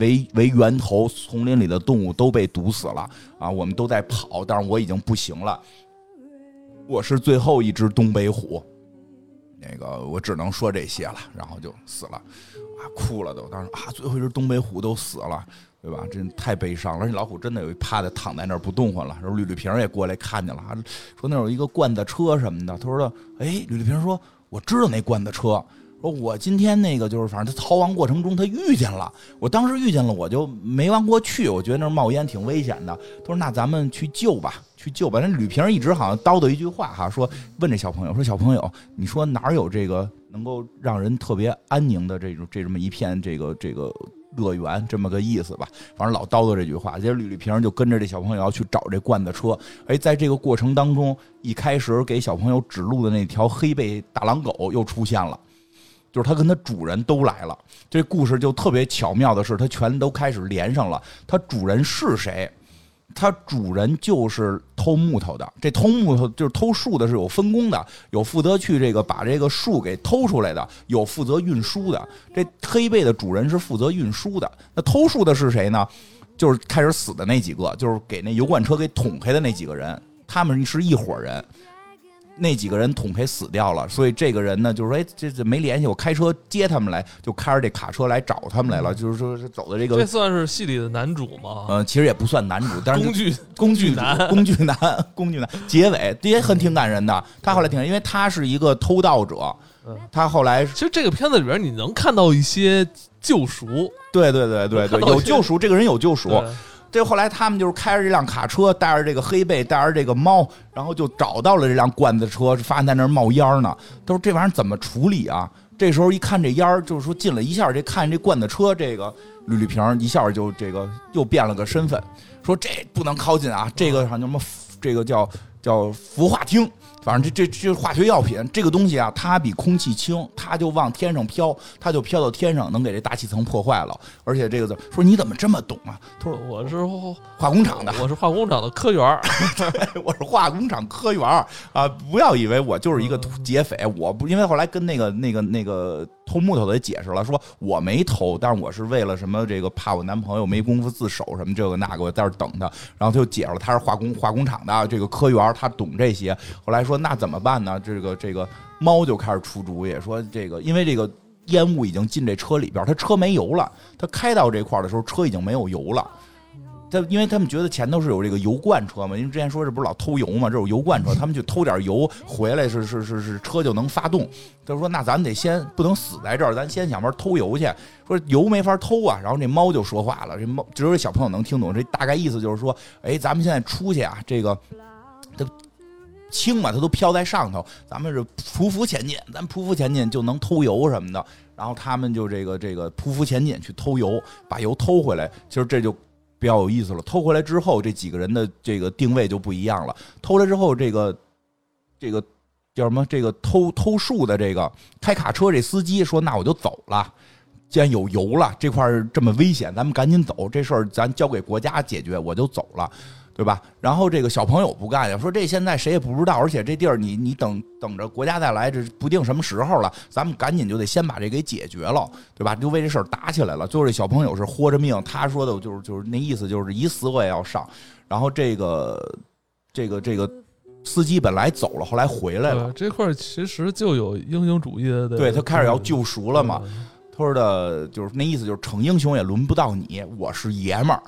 为为源头，丛林里的动物都被毒死了啊！我们都在跑，但是我已经不行了。我是最后一只东北虎，那个我只能说这些了，然后就死了啊，哭了都。当时啊，最后一只东北虎都死了，对吧？真太悲伤了。而且老虎真的有一趴的躺在那儿不动唤了。然后吕吕萍也过来看见了，说那有一个罐子车什么的。他说的：“哎，吕吕萍说我知道那罐子车。”我今天那个就是，反正他逃亡过程中他遇见了，我当时遇见了，我就没往过去，我觉得那冒烟挺危险的。他说那咱们去救吧，去救吧。那吕萍一直好像叨叨一句话哈，说问这小朋友说小朋友，你说哪有这个能够让人特别安宁的这种这这么一片这个这个乐园这么个意思吧？反正老叨叨这句话。接着吕吕萍就跟着这小朋友要去找这罐子车。哎，在这个过程当中，一开始给小朋友指路的那条黑背大狼狗又出现了。就是他跟他主人都来了，这故事就特别巧妙的是，他全都开始连上了。他主人是谁？他主人就是偷木头的。这偷木头就是偷树的，是有分工的，有负责去这个把这个树给偷出来的，有负责运输的。这黑背的主人是负责运输的。那偷树的是谁呢？就是开始死的那几个，就是给那油罐车给捅开的那几个人，他们是一伙人。那几个人捅开死掉了，所以这个人呢，就是说，哎，这这没联系，我开车接他们来，就开着这卡车来找他们来了，就是说是走的这个。这算是戏里的男主吗？嗯，其实也不算男主，但是 工具工具男，工具男，工具男。结尾也很挺感人的，他后来挺，因为他是一个偷盗者，他后来其实这个片子里边你能看到一些救赎，对对对对对，有救赎，这个人有救赎。这后来他们就是开着这辆卡车，带着这个黑贝，带着这个猫，然后就找到了这辆罐子车，发现在那儿冒烟呢。他说这玩意儿怎么处理啊？这时候一看这烟儿，就是说进了一下，这看这罐子车，这个吕丽萍一下就这个又变了个身份，说这不能靠近啊，这个什么这个叫叫孵化厅。反正这这这化学药品这个东西啊，它比空气轻，它就往天上飘，它就飘到天上，能给这大气层破坏了。而且这个说你怎么这么懂啊？他说我是化工厂的，我是化工厂的科员 我是化工厂科员啊！不要以为我就是一个劫匪，我不因为后来跟那个那个那个。偷木头的解释了，说我没偷，但是我是为了什么？这个怕我男朋友没功夫自首什么这个那个，我在这等他。然后他就解释了，他是化工化工厂的这个科员，他懂这些。后来说说那怎么办呢？这个这个猫就开始出主意，说这个因为这个烟雾已经进这车里边，它车没油了，它开到这块的时候车已经没有油了。他因为他们觉得前头是有这个油罐车嘛，因为之前说这不是老偷油嘛，这有油罐车，他们去偷点油回来是是是是车就能发动。他说那咱得先不能死在这儿，咱先想法偷油去。说油没法偷啊，然后这猫就说话了，这猫只有小朋友能听懂，这大概意思就是说，哎，咱们现在出去啊，这个轻嘛，它都飘在上头，咱们是匍匐前进，咱匍匐前进就能偷油什么的。然后他们就这个这个匍匐前进去偷油，把油偷回来，其实这就。比较有意思了，偷回来之后，这几个人的这个定位就不一样了。偷来之后，这个这个叫什么？这个偷偷树的这个开卡车这司机说：“那我就走了，既然有油了，这块儿这么危险，咱们赶紧走，这事儿咱交给国家解决，我就走了。”对吧？然后这个小朋友不干呀，说这现在谁也不知道，而且这地儿你你等等着国家再来，这不定什么时候了，咱们赶紧就得先把这给解决了，对吧？就为这事儿打起来了。最后这小朋友是豁着命，他说的就是就是那意思，就是一死我也要上。然后这个这个这个司机本来走了，后来回来了。这块其实就有英雄主义的，对他开始要救赎了嘛。他说的就是那意思，就是逞英雄也轮不到你，我是爷们儿。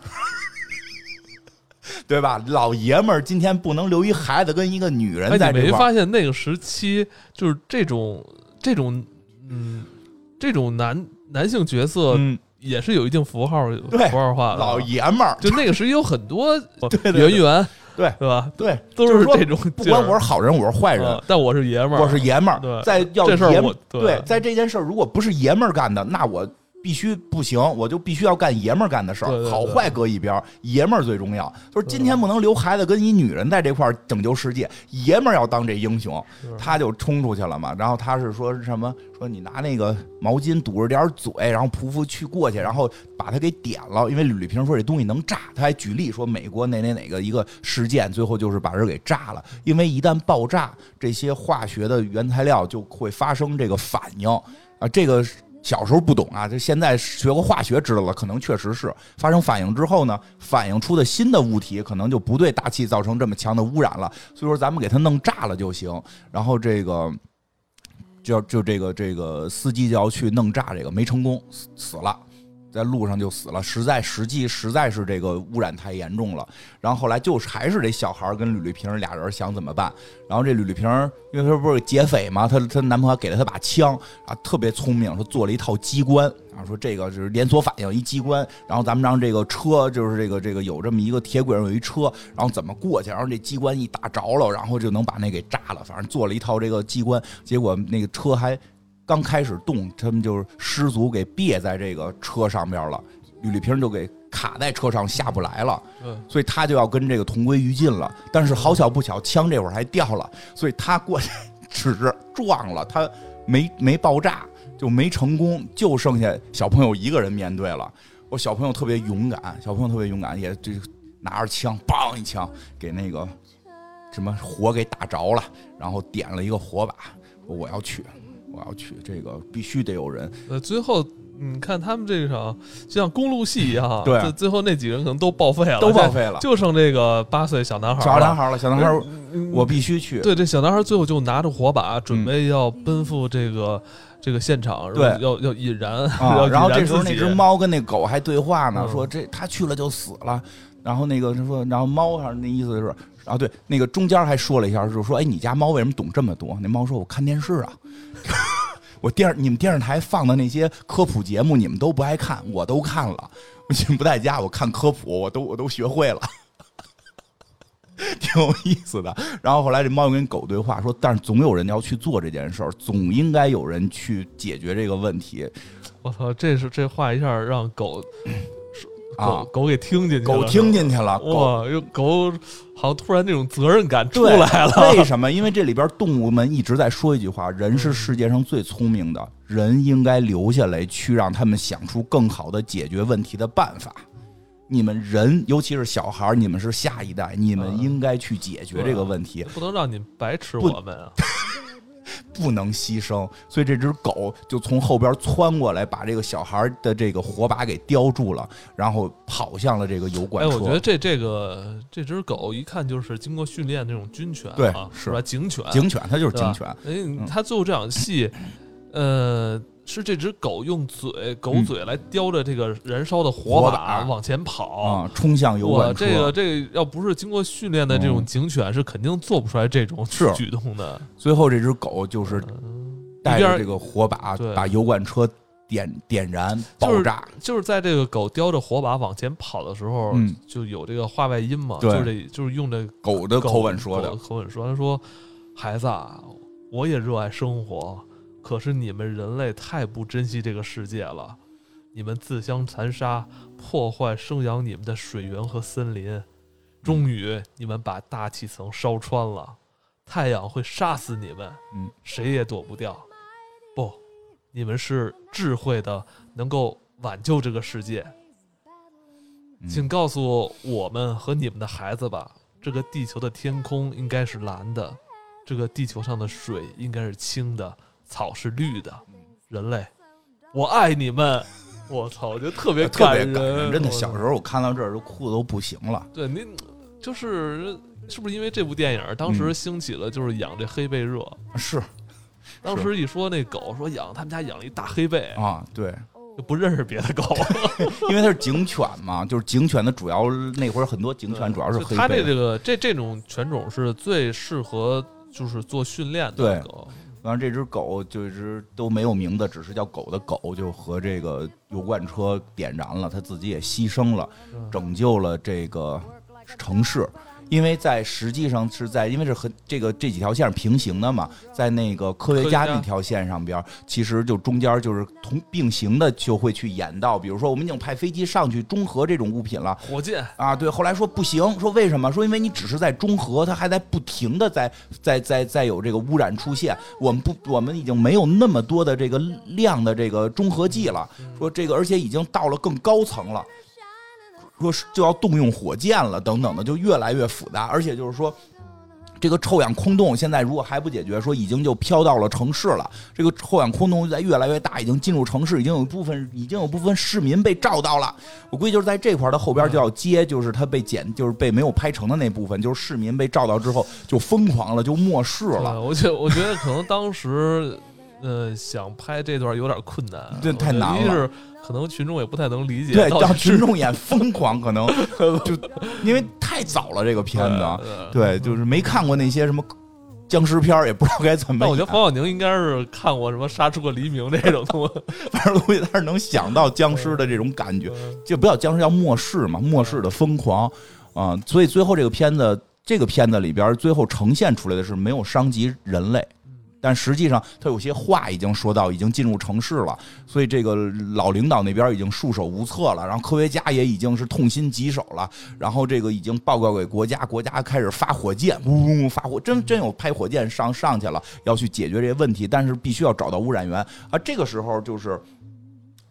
对吧？老爷们儿今天不能留一孩子跟一个女人在这块儿。没发现那个时期就是这种这种嗯这种男男性角色也是有一定符号符号化的。老爷们儿就那个时期有很多 圆圆。对，对吧？对，都是这种。不管我是好人，我是坏人，但我是爷们儿，我是爷们儿。在要爷们对，在这件事儿，如果不是爷们儿干的，那我必须不行，我就必须要干爷们儿干的事儿。好坏搁一边，爷们儿最重要。就是今天不能留孩子跟一女人在这块儿拯救世界，爷们儿要当这英雄，他就冲出去了嘛。然后他是说什么？说你拿那个毛巾堵着点嘴，然后匍匐去过去，然后把他给点了。因为吕丽萍说这东西能炸，他还举例说美国哪哪哪个一个事件，最后就是把人给炸了。因为一旦爆炸，这些化学的原材料就会发生这个反应啊。这个小时候不懂啊，就现在学过化学知道了，可能确实是发生反应之后呢，反应出的新的物体可能就不对大气造成这么强的污染了。所以说咱们给它弄炸了就行。然后这个。就就这个这个司机就要去弄炸这个，没成功，死死了。在路上就死了，实在实际实在是这个污染太严重了。然后后来就是还是这小孩跟吕丽萍俩人想怎么办。然后这吕丽萍因为她不是劫匪嘛，她她男朋友给了她把枪啊，特别聪明，说做了一套机关啊，说这个就是连锁反应一机关。然后咱们让这个车就是这个这个有这么一个铁轨上有一车，然后怎么过去？然后这机关一打着了，然后就能把那给炸了。反正做了一套这个机关，结果那个车还。刚开始动，他们就是失足给别在这个车上边了，吕丽萍就给卡在车上下不来了，所以他就要跟这个同归于尽了。但是好巧不巧，枪这会儿还掉了，所以他过去只是撞了，他没没爆炸，就没成功，就剩下小朋友一个人面对了。我小朋友特别勇敢，小朋友特别勇敢，也就拿着枪，梆一枪给那个什么火给打着了，然后点了一个火把，我要去。我要去，这个必须得有人。呃，最后你看他们这场就像公路戏一样，对，最后那几个人可能都报废了，都报废了，就剩这个八岁小男孩，小男孩了。小男孩，我必须去。对，这小男孩最后就拿着火把，准备要奔赴这个这个现场，对，要要引燃。然后这时候那只猫跟那狗还对话呢，说这他去了就死了。然后那个说，然后猫上那意思是，啊，对，那个中间还说了一下，就是说，哎，你家猫为什么懂这么多？那猫说，我看电视啊。我电视你们电视台放的那些科普节目，你们都不爱看，我都看了。你们不在家，我看科普，我都我都学会了，挺有意思的。然后后来这猫又跟狗对话，说：“但是总有人要去做这件事儿，总应该有人去解决这个问题。”我操，这是这话一下让狗。啊，狗给听进去了，狗听进去了，哇，又狗好像突然那种责任感出来了。为什么？因为这里边动物们一直在说一句话：人是世界上最聪明的，人应该留下来去让他们想出更好的解决问题的办法。你们人，尤其是小孩你们是下一代，你们应该去解决这个问题，不能让你白吃我们啊。不能牺牲，所以这只狗就从后边窜过来，把这个小孩的这个火把给叼住了，然后跑向了这个油管车。哎，我觉得这这个这只狗一看就是经过训练那种军犬，对，是吧？警犬，警犬，它就是警犬。哎，它最后这场戏，呃。是这只狗用嘴狗嘴来叼着这个燃烧的火把往前跑，冲向油管车。这个这个要不是经过训练的这种警犬，是肯定做不出来这种举动的。最后这只狗就是带着这个火把，把油管车点点燃爆炸。就是在这个狗叼着火把往前跑的时候，就有这个话外音嘛，就是这就是用这狗的口吻说的口吻说，他说：“孩子，啊我也热爱生活。”可是你们人类太不珍惜这个世界了，你们自相残杀，破坏生养你们的水源和森林，终于你们把大气层烧穿了，太阳会杀死你们，嗯，谁也躲不掉。不，你们是智慧的，能够挽救这个世界。请告诉我们和你们的孩子吧，这个地球的天空应该是蓝的，这个地球上的水应该是清的。草是绿的，人类，我爱你们！我操，我觉得特别特别感人，真的。小时候我看到这儿，就哭的都不行了。对，您就是是不是因为这部电影当时兴起了，就是养这黑背热？是，当时一说那狗说养他们家养了一大黑背啊，对，就不认识别的狗，因为它是警犬嘛，就是警犬的主要那会儿很多警犬主要是黑。它这这个这这种犬种是最适合就是做训练的狗。然后，这只狗就一直都没有名字，只是叫狗的狗，就和这个油罐车点燃了，它自己也牺牲了，拯救了这个城市。因为在实际上是在，因为是和这个这几条线是平行的嘛，在那个科学家那条线上边，其实就中间就是同并行的，就会去演到，比如说我们已经派飞机上去中和这种物品了，火箭啊，对，后来说不行，说为什么？说因为你只是在中和，它还在不停的在在在在有这个污染出现，我们不，我们已经没有那么多的这个量的这个中和剂了，说这个而且已经到了更高层了。说是就要动用火箭了，等等的，就越来越复杂。而且就是说，这个臭氧空洞现在如果还不解决，说已经就飘到了城市了。这个臭氧空洞在越来越大，已经进入城市，已经有一部分，已经有部分市民被照到了。我估计就是在这块的后边就要接，就是他被剪，就是被没有拍成的那部分，就是市民被照到之后就疯狂了，就漠视了。我觉我觉得可能当时，呃，想拍这段有点困难，这，太难了。可能群众也不太能理解，对，让群众演疯狂，可能 就因为太早了这个片子，对，就是没看过那些什么僵尸片也不知道该怎么。我觉得黄晓宁应该是看过什么《杀出个黎明》这种东西，反正估计他是能想到僵尸的这种感觉，就不叫僵尸，叫末世嘛，末世的疯狂啊。所以最后这个片子，这个片子里边最后呈现出来的是没有伤及人类。但实际上，他有些话已经说到，已经进入城市了，所以这个老领导那边已经束手无策了，然后科学家也已经是痛心疾首了，然后这个已经报告给国家，国家开始发火箭，呜呜发火，真真有拍火箭上上去了，要去解决这些问题，但是必须要找到污染源啊，这个时候就是。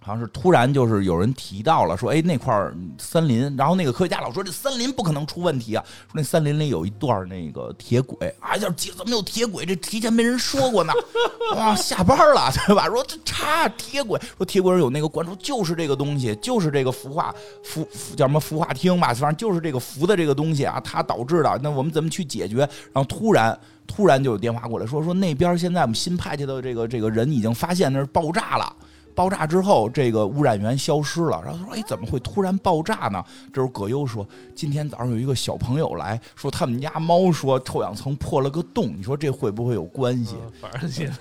好像是突然就是有人提到了，说哎那块儿森林，然后那个科学家老说这森林不可能出问题啊，说那森林里有一段那个铁轨，啊，叫怎么有铁轨？这提前没人说过呢，哇，下班了对吧？说这差铁轨，说铁轨上有那个关注，就是这个东西，就是这个孵化孵叫什么孵化厅吧，反正就是这个氟的这个东西啊，它导致的。那我们怎么去解决？然后突然突然就有电话过来说说那边现在我们新派去的这个这个人已经发现那是爆炸了。爆炸之后，这个污染源消失了。然后他说：“哎，怎么会突然爆炸呢？”这时候葛优说：“今天早上有一个小朋友来说，他们家猫说臭氧层破了个洞。你说这会不会有关系？反正也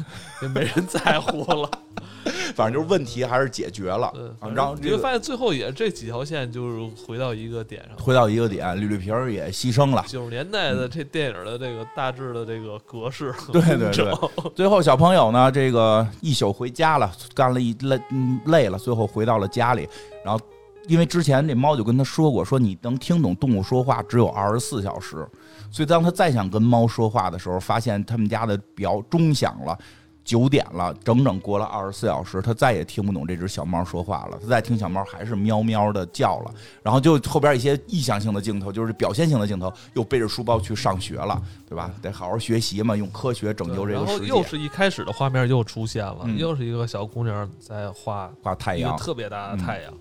也没人在乎了。”反正就是问题还是解决了，然后你会发现最后也这几条线就是回到一个点上，回到一个点，绿绿皮儿也牺牲了。九十年代的这电影的这个大致的这个格式，对对对。最后小朋友呢，这个一宿回家了，干了一累累了，最后回到了家里。然后因为之前那猫就跟他说过，说你能听懂动物说话只有二十四小时，所以当他再想跟猫说话的时候，发现他们家的表钟响了。九点了，整整过了二十四小时，他再也听不懂这只小猫说话了。他再听小猫还是喵喵的叫了，然后就后边一些意向性的镜头，就是表现性的镜头，又背着书包去上学了，对吧？得好好学习嘛，用科学拯救这个世界。然后又是一开始的画面又出现了，又是一个小姑娘在画画太阳，特别大的太阳。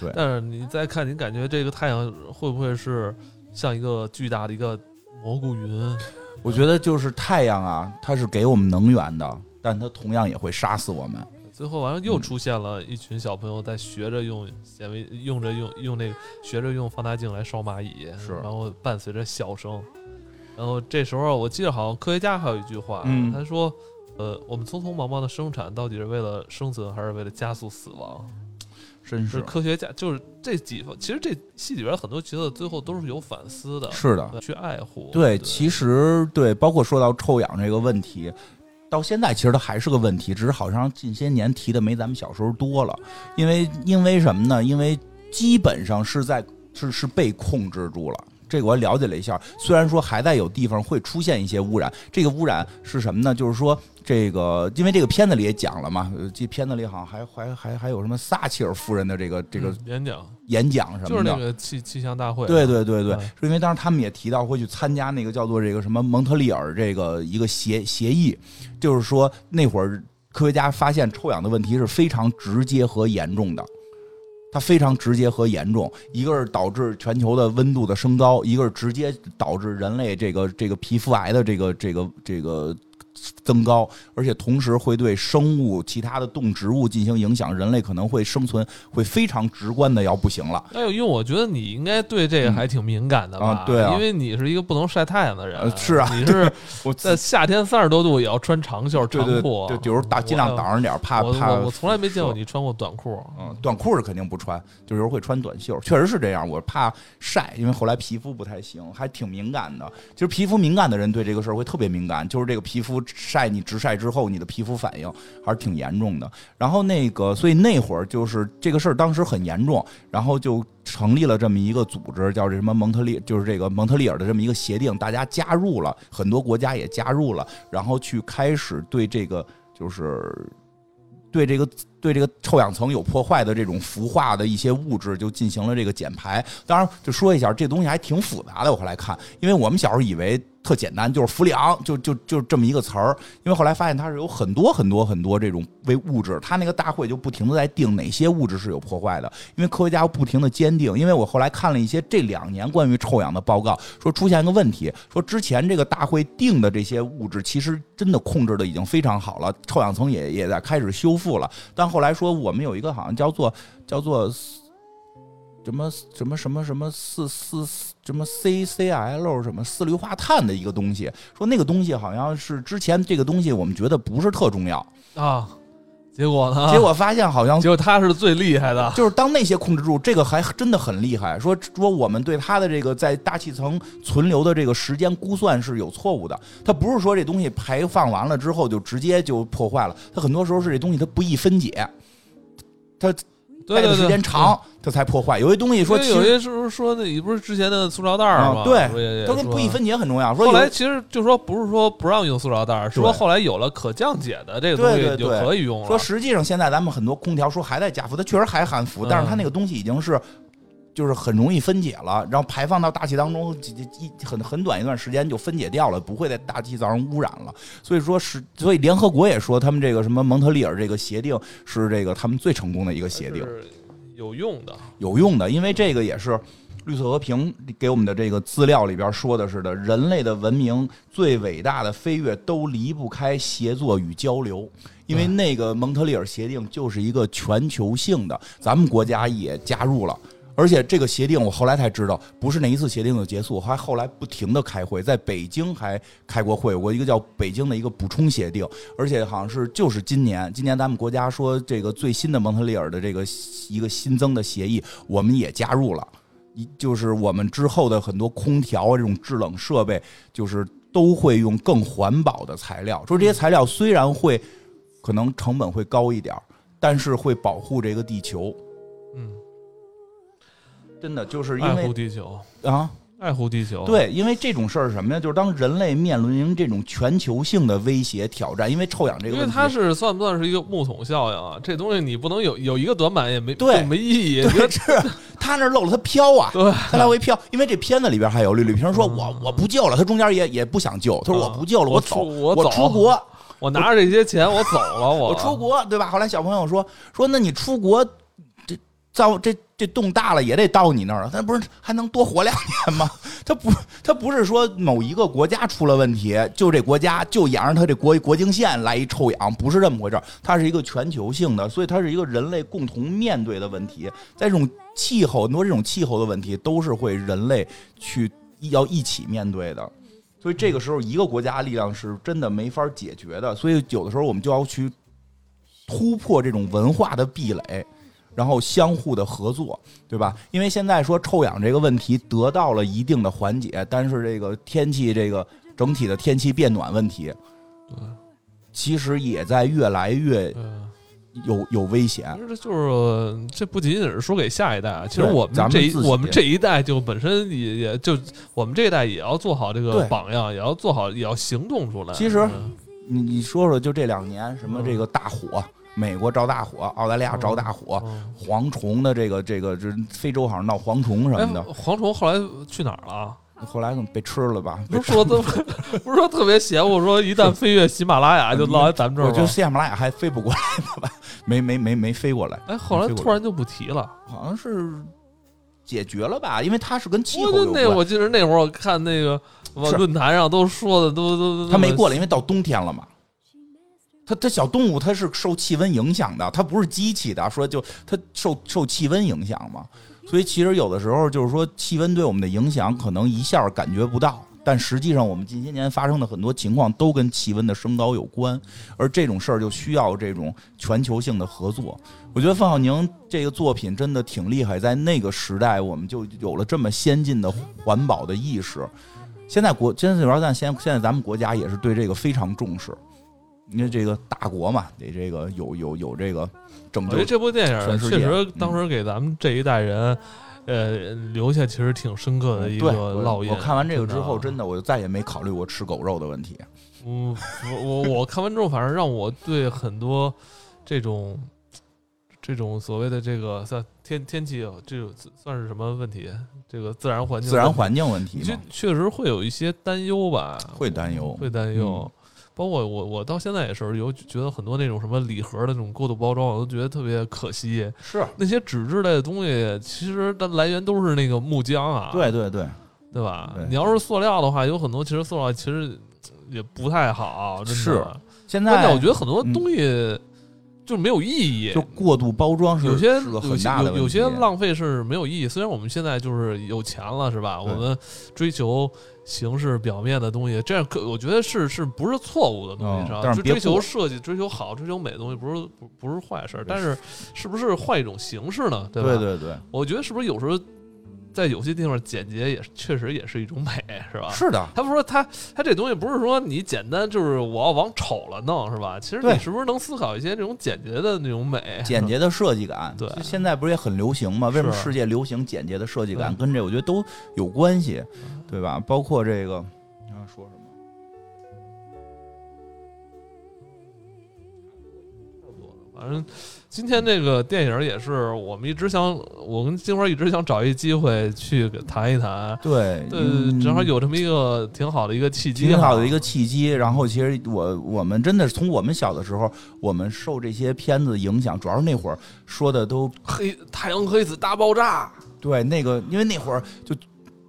对，但是你再看，你感觉这个太阳会不会是像一个巨大的一个蘑菇云？我觉得就是太阳啊，它是给我们能源的。但它同样也会杀死我们。最后完了，又出现了一群小朋友在学着用显微，用着用用那个学着用放大镜来烧蚂蚁，是，然后伴随着笑声。然后这时候我记得好像科学家还有一句话，他说：“呃，我们匆匆忙忙的生产到底是为了生存还是为了加速死亡？”真是科学家就是这几个，其实这戏里边很多角色最后都是有反思的，是的，去爱护。对，其实对，包括说到臭氧这个问题。到现在其实它还是个问题，只是好像近些年提的没咱们小时候多了。因为因为什么呢？因为基本上是在是是被控制住了。这个我了解了一下，虽然说还在有地方会出现一些污染，这个污染是什么呢？就是说。这个，因为这个片子里也讲了嘛，这片子里好像还还还还有什么撒切尔夫人的这个这个演讲演讲什么的，就是那个气气象大会。对对对对，是因为当时他们也提到会去参加那个叫做这个什么蒙特利尔这个一个协协议，就是说那会儿科学家发现臭氧的问题是非常直接和严重的，它非常直接和严重，一个是导致全球的温度的升高，一个是直接导致人类这个这个皮肤癌的这个这个这个。增高，而且同时会对生物、其他的动植物进行影响，人类可能会生存会非常直观的要不行了。哎呦，因为我觉得你应该对这个还挺敏感的吧？对啊，因为你是一个不能晒太阳的人。是啊，你是我在夏天三十多度也要穿长袖长裤，对，有时候大尽量挡着点，怕怕。我从来没见过你穿过短裤。嗯，短裤是肯定不穿，就有时候会穿短袖，确实是这样。我怕晒，因为后来皮肤不太行，还挺敏感的。其实皮肤敏感的人对这个事儿会特别敏感，就是这个皮肤晒你直晒之后，你的皮肤反应还是挺严重的。然后那个，所以那会儿就是这个事儿当时很严重，然后就成立了这么一个组织，叫这什么蒙特利，就是这个蒙特利尔的这么一个协定，大家加入了，很多国家也加入了，然后去开始对这个就是对这个。对这个臭氧层有破坏的这种氟化的一些物质，就进行了这个减排。当然，就说一下，这东西还挺复杂的。我后来看，因为我们小时候以为特简单，就是氟利昂，就就就这么一个词儿。因为后来发现它是有很多很多很多这种微物质。它那个大会就不停的在定哪些物质是有破坏的。因为科学家不停的坚定。因为我后来看了一些这两年关于臭氧的报告，说出现一个问题，说之前这个大会定的这些物质其实真的控制的已经非常好了，臭氧层也也在开始修复了，但。后来说，我们有一个好像叫做叫做什么什么什么什么四四什么 C C L 什么四氯化碳的一个东西，说那个东西好像是之前这个东西我们觉得不是特重要啊，结果呢？结果发现好像结果它是最厉害的，就是当那些控制住，这个还真的很厉害。说说我们对它的这个在大气层存留的这个时间估算是有错误的，它不是说这东西排放完了之后就直接就破坏了，它很多时候是这东西它不易分解。它待的时间长，它才破坏。有些东西说，有些时候说，那你不是之前的塑料袋吗？对，它跟不易分解很重要。说后来其实就说不是说不让用塑料袋，说后来有了可降解的这个东西就可以用了。说实际上现在咱们很多空调说还在加氟，它确实还含氟，但是它那个东西已经是。就是很容易分解了，然后排放到大气当中，几几一很很短一段时间就分解掉了，不会在大气造成污染了。所以说是，所以联合国也说，他们这个什么蒙特利尔这个协定是这个他们最成功的一个协定，有用的，有用的，因为这个也是绿色和平给我们的这个资料里边说的是的，人类的文明最伟大的飞跃都离不开协作与交流，因为那个蒙特利尔协定就是一个全球性的，咱们国家也加入了。而且这个协定，我后来才知道，不是那一次协定就结束，还后来不停的开会，在北京还开过会，过一个叫北京的一个补充协定，而且好像是就是今年，今年咱们国家说这个最新的蒙特利尔的这个一个新增的协议，我们也加入了，一就是我们之后的很多空调这种制冷设备，就是都会用更环保的材料，说这些材料虽然会可能成本会高一点，但是会保护这个地球，真的就是因为爱护地球啊，爱护地球。对，因为这种事儿是什么呀？就是当人类面临这种全球性的威胁挑战，因为臭氧这个，因为它是算不算是一个木桶效应啊？这东西你不能有有一个短板也没对没意义。对，是他那漏了，他飘啊，对，他来回飘。因为这片子里边还有吕吕萍说：“我我不救了。”他中间也也不想救，他说：“我不救了，我走，我走，出国，我拿着这些钱我走了，我我出国，对吧？”后来小朋友说：“说那你出国。”造这这洞大了也得到你那儿了，他不是还能多活两年吗？他不他不是说某一个国家出了问题，就这国家就沿着他这国国境线来一臭氧，不是这么回事儿它是一个全球性的，所以它是一个人类共同面对的问题。在这种气候很多这种气候的问题，都是会人类去要一起面对的。所以这个时候一个国家力量是真的没法解决的。所以有的时候我们就要去突破这种文化的壁垒。然后相互的合作，对吧？因为现在说臭氧这个问题得到了一定的缓解，但是这个天气这个整体的天气变暖问题，其实也在越来越有有危险。这就是这不仅仅是说给下一代啊，其实我们这我们这一代就本身也也就我们这一代也要做好这个榜样，也要做好也要行动出来。其实你你说说，就这两年什么这个大火。美国着大火，澳大利亚着大火，蝗虫的这个这个，这非洲好像闹蝗虫什么的。蝗虫后来去哪儿了？后来被吃了吧？不是说 不是说特别邪乎，说一旦飞越喜马拉雅就落在咱们这儿。我觉得喜马拉雅还飞不过来呢吧？没没没没飞过来。哎，后来突然就不提了，好像是解决了吧？因为它是跟气候有关。那我记得那会儿我看那个论坛上都说的都都他没过来，因为到冬天了嘛。它它小动物它是受气温影响的，它不是机器的，说就它受受气温影响嘛。所以其实有的时候就是说气温对我们的影响可能一下感觉不到，但实际上我们近些年发生的很多情况都跟气温的升高有关，而这种事儿就需要这种全球性的合作。我觉得范晓宁这个作品真的挺厉害，在那个时代我们就有了这么先进的环保的意识。现在国现在主要但现现在咱们国家也是对这个非常重视。因为这个大国嘛，得这个有有有这个拯救。这部电影确实当时给咱们这一代人，呃，留下其实挺深刻的一个烙印。我看完这个之后，真的我就再也没考虑过吃狗肉的问题。嗯，我我我看完之后，反正让我对很多这种这种所谓的这个算天天气，这算是什么问题？这个自然环境自然环境问题，确确实会有一些担忧吧？会担忧，会担忧。包括我，我到现在也是有觉得很多那种什么礼盒的那种过度包装，我都觉得特别可惜。是那些纸质类的东西，其实的来源都是那个木浆啊。对对对，对吧？你要是塑料的话，有很多其实塑料其实也不太好。是现在我觉得很多东西就没有意义，就过度包装是有些有些有有些浪费是没有意义。虽然我们现在就是有钱了，是吧？我们追求。形式表面的东西，这样可我觉得是是不是错误的东西，是吧？就追求设计、追求好、追求美的东西，不是不不是坏事。但是，是不是换一种形式呢？对吧？对对对，我觉得是不是有时候。在有些地方，简洁也确实也是一种美，是吧？是的。他不说他他这东西不是说你简单就是我要往丑了弄，是吧？其实你是不是能思考一些这种简洁的那种美？简洁的设计感，对，现在不是也很流行吗？为什么世界流行简洁的设计感？跟这我觉得都有关系，对吧？包括这个，反正。今天这个电影也是我们一直想，我跟金花一直想找一机会去谈一谈。对，对，正好有这么一个挺好的一个契机，挺好的一个契机。然后，其实我我们真的是从我们小的时候，我们受这些片子影响，主要是那会儿说的都黑太阳黑子大爆炸。对，那个因为那会儿就。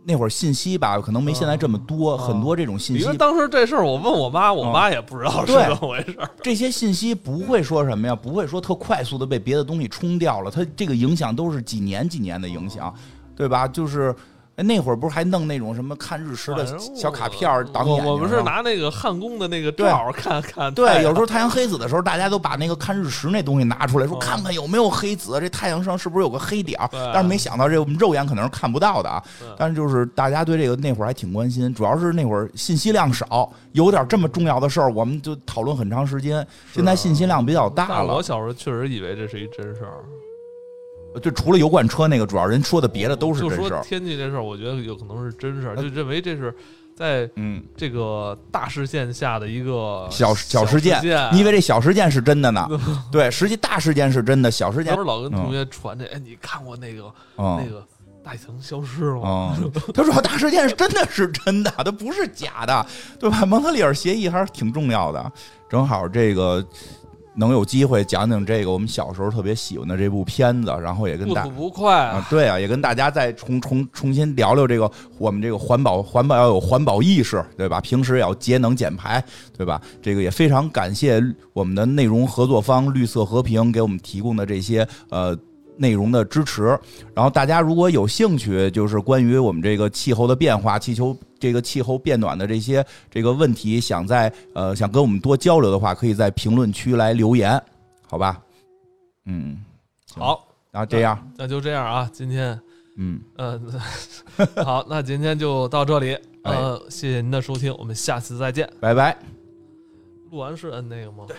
那会儿信息吧，可能没现在这么多，很多这种信息。因为当时这事儿，我问我妈，我妈也不知道是怎么回事。这些信息不会说什么呀，不会说特快速的被别的东西冲掉了，它这个影响都是几年几年的影响，对吧？就是。哎，那会儿不是还弄那种什么看日食的小卡片儿挡眼睛我们是拿那个焊工的那个照看看。对，有时候太阳黑子的时候，大家都把那个看日食那东西拿出来，说看看有没有黑子，这太阳上是不是有个黑点儿？但是没想到这我们肉眼可能是看不到的啊。但是就是大家对这个那会儿还挺关心，主要是那会儿信息量少，有点这么重要的事儿，我们就讨论很长时间。现在信息量比较大了。我小时候确实以为这是一真事儿。就除了油罐车那个，主要人说的别的都是真事儿。就说天气这事儿，我觉得有可能是真事儿，就认为这是在嗯这个大事件下的一个小小事件。你以为这小事件是真的呢？对，实际大事件是真的，小事件。不是老跟同学传这，哎，你看过那个那个大气层消失了吗？他说大事件是真的是真的，它不是假的，对吧？蒙特利尔协议还是挺重要的，正好这个。能有机会讲讲这个我们小时候特别喜欢的这部片子，然后也跟大不不快啊，对啊，也跟大家再重重重新聊聊这个我们这个环保环保要有环保意识，对吧？平时也要节能减排，对吧？这个也非常感谢我们的内容合作方绿色和平给我们提供的这些呃。内容的支持，然后大家如果有兴趣，就是关于我们这个气候的变化、气球这个气候变暖的这些这个问题，想在呃想跟我们多交流的话，可以在评论区来留言，好吧？嗯，好，那这样，那就这样啊，今天，嗯嗯，好，那今天就到这里，呃，谢谢您的收听，我们下次再见，拜拜。录完是摁那个吗？对。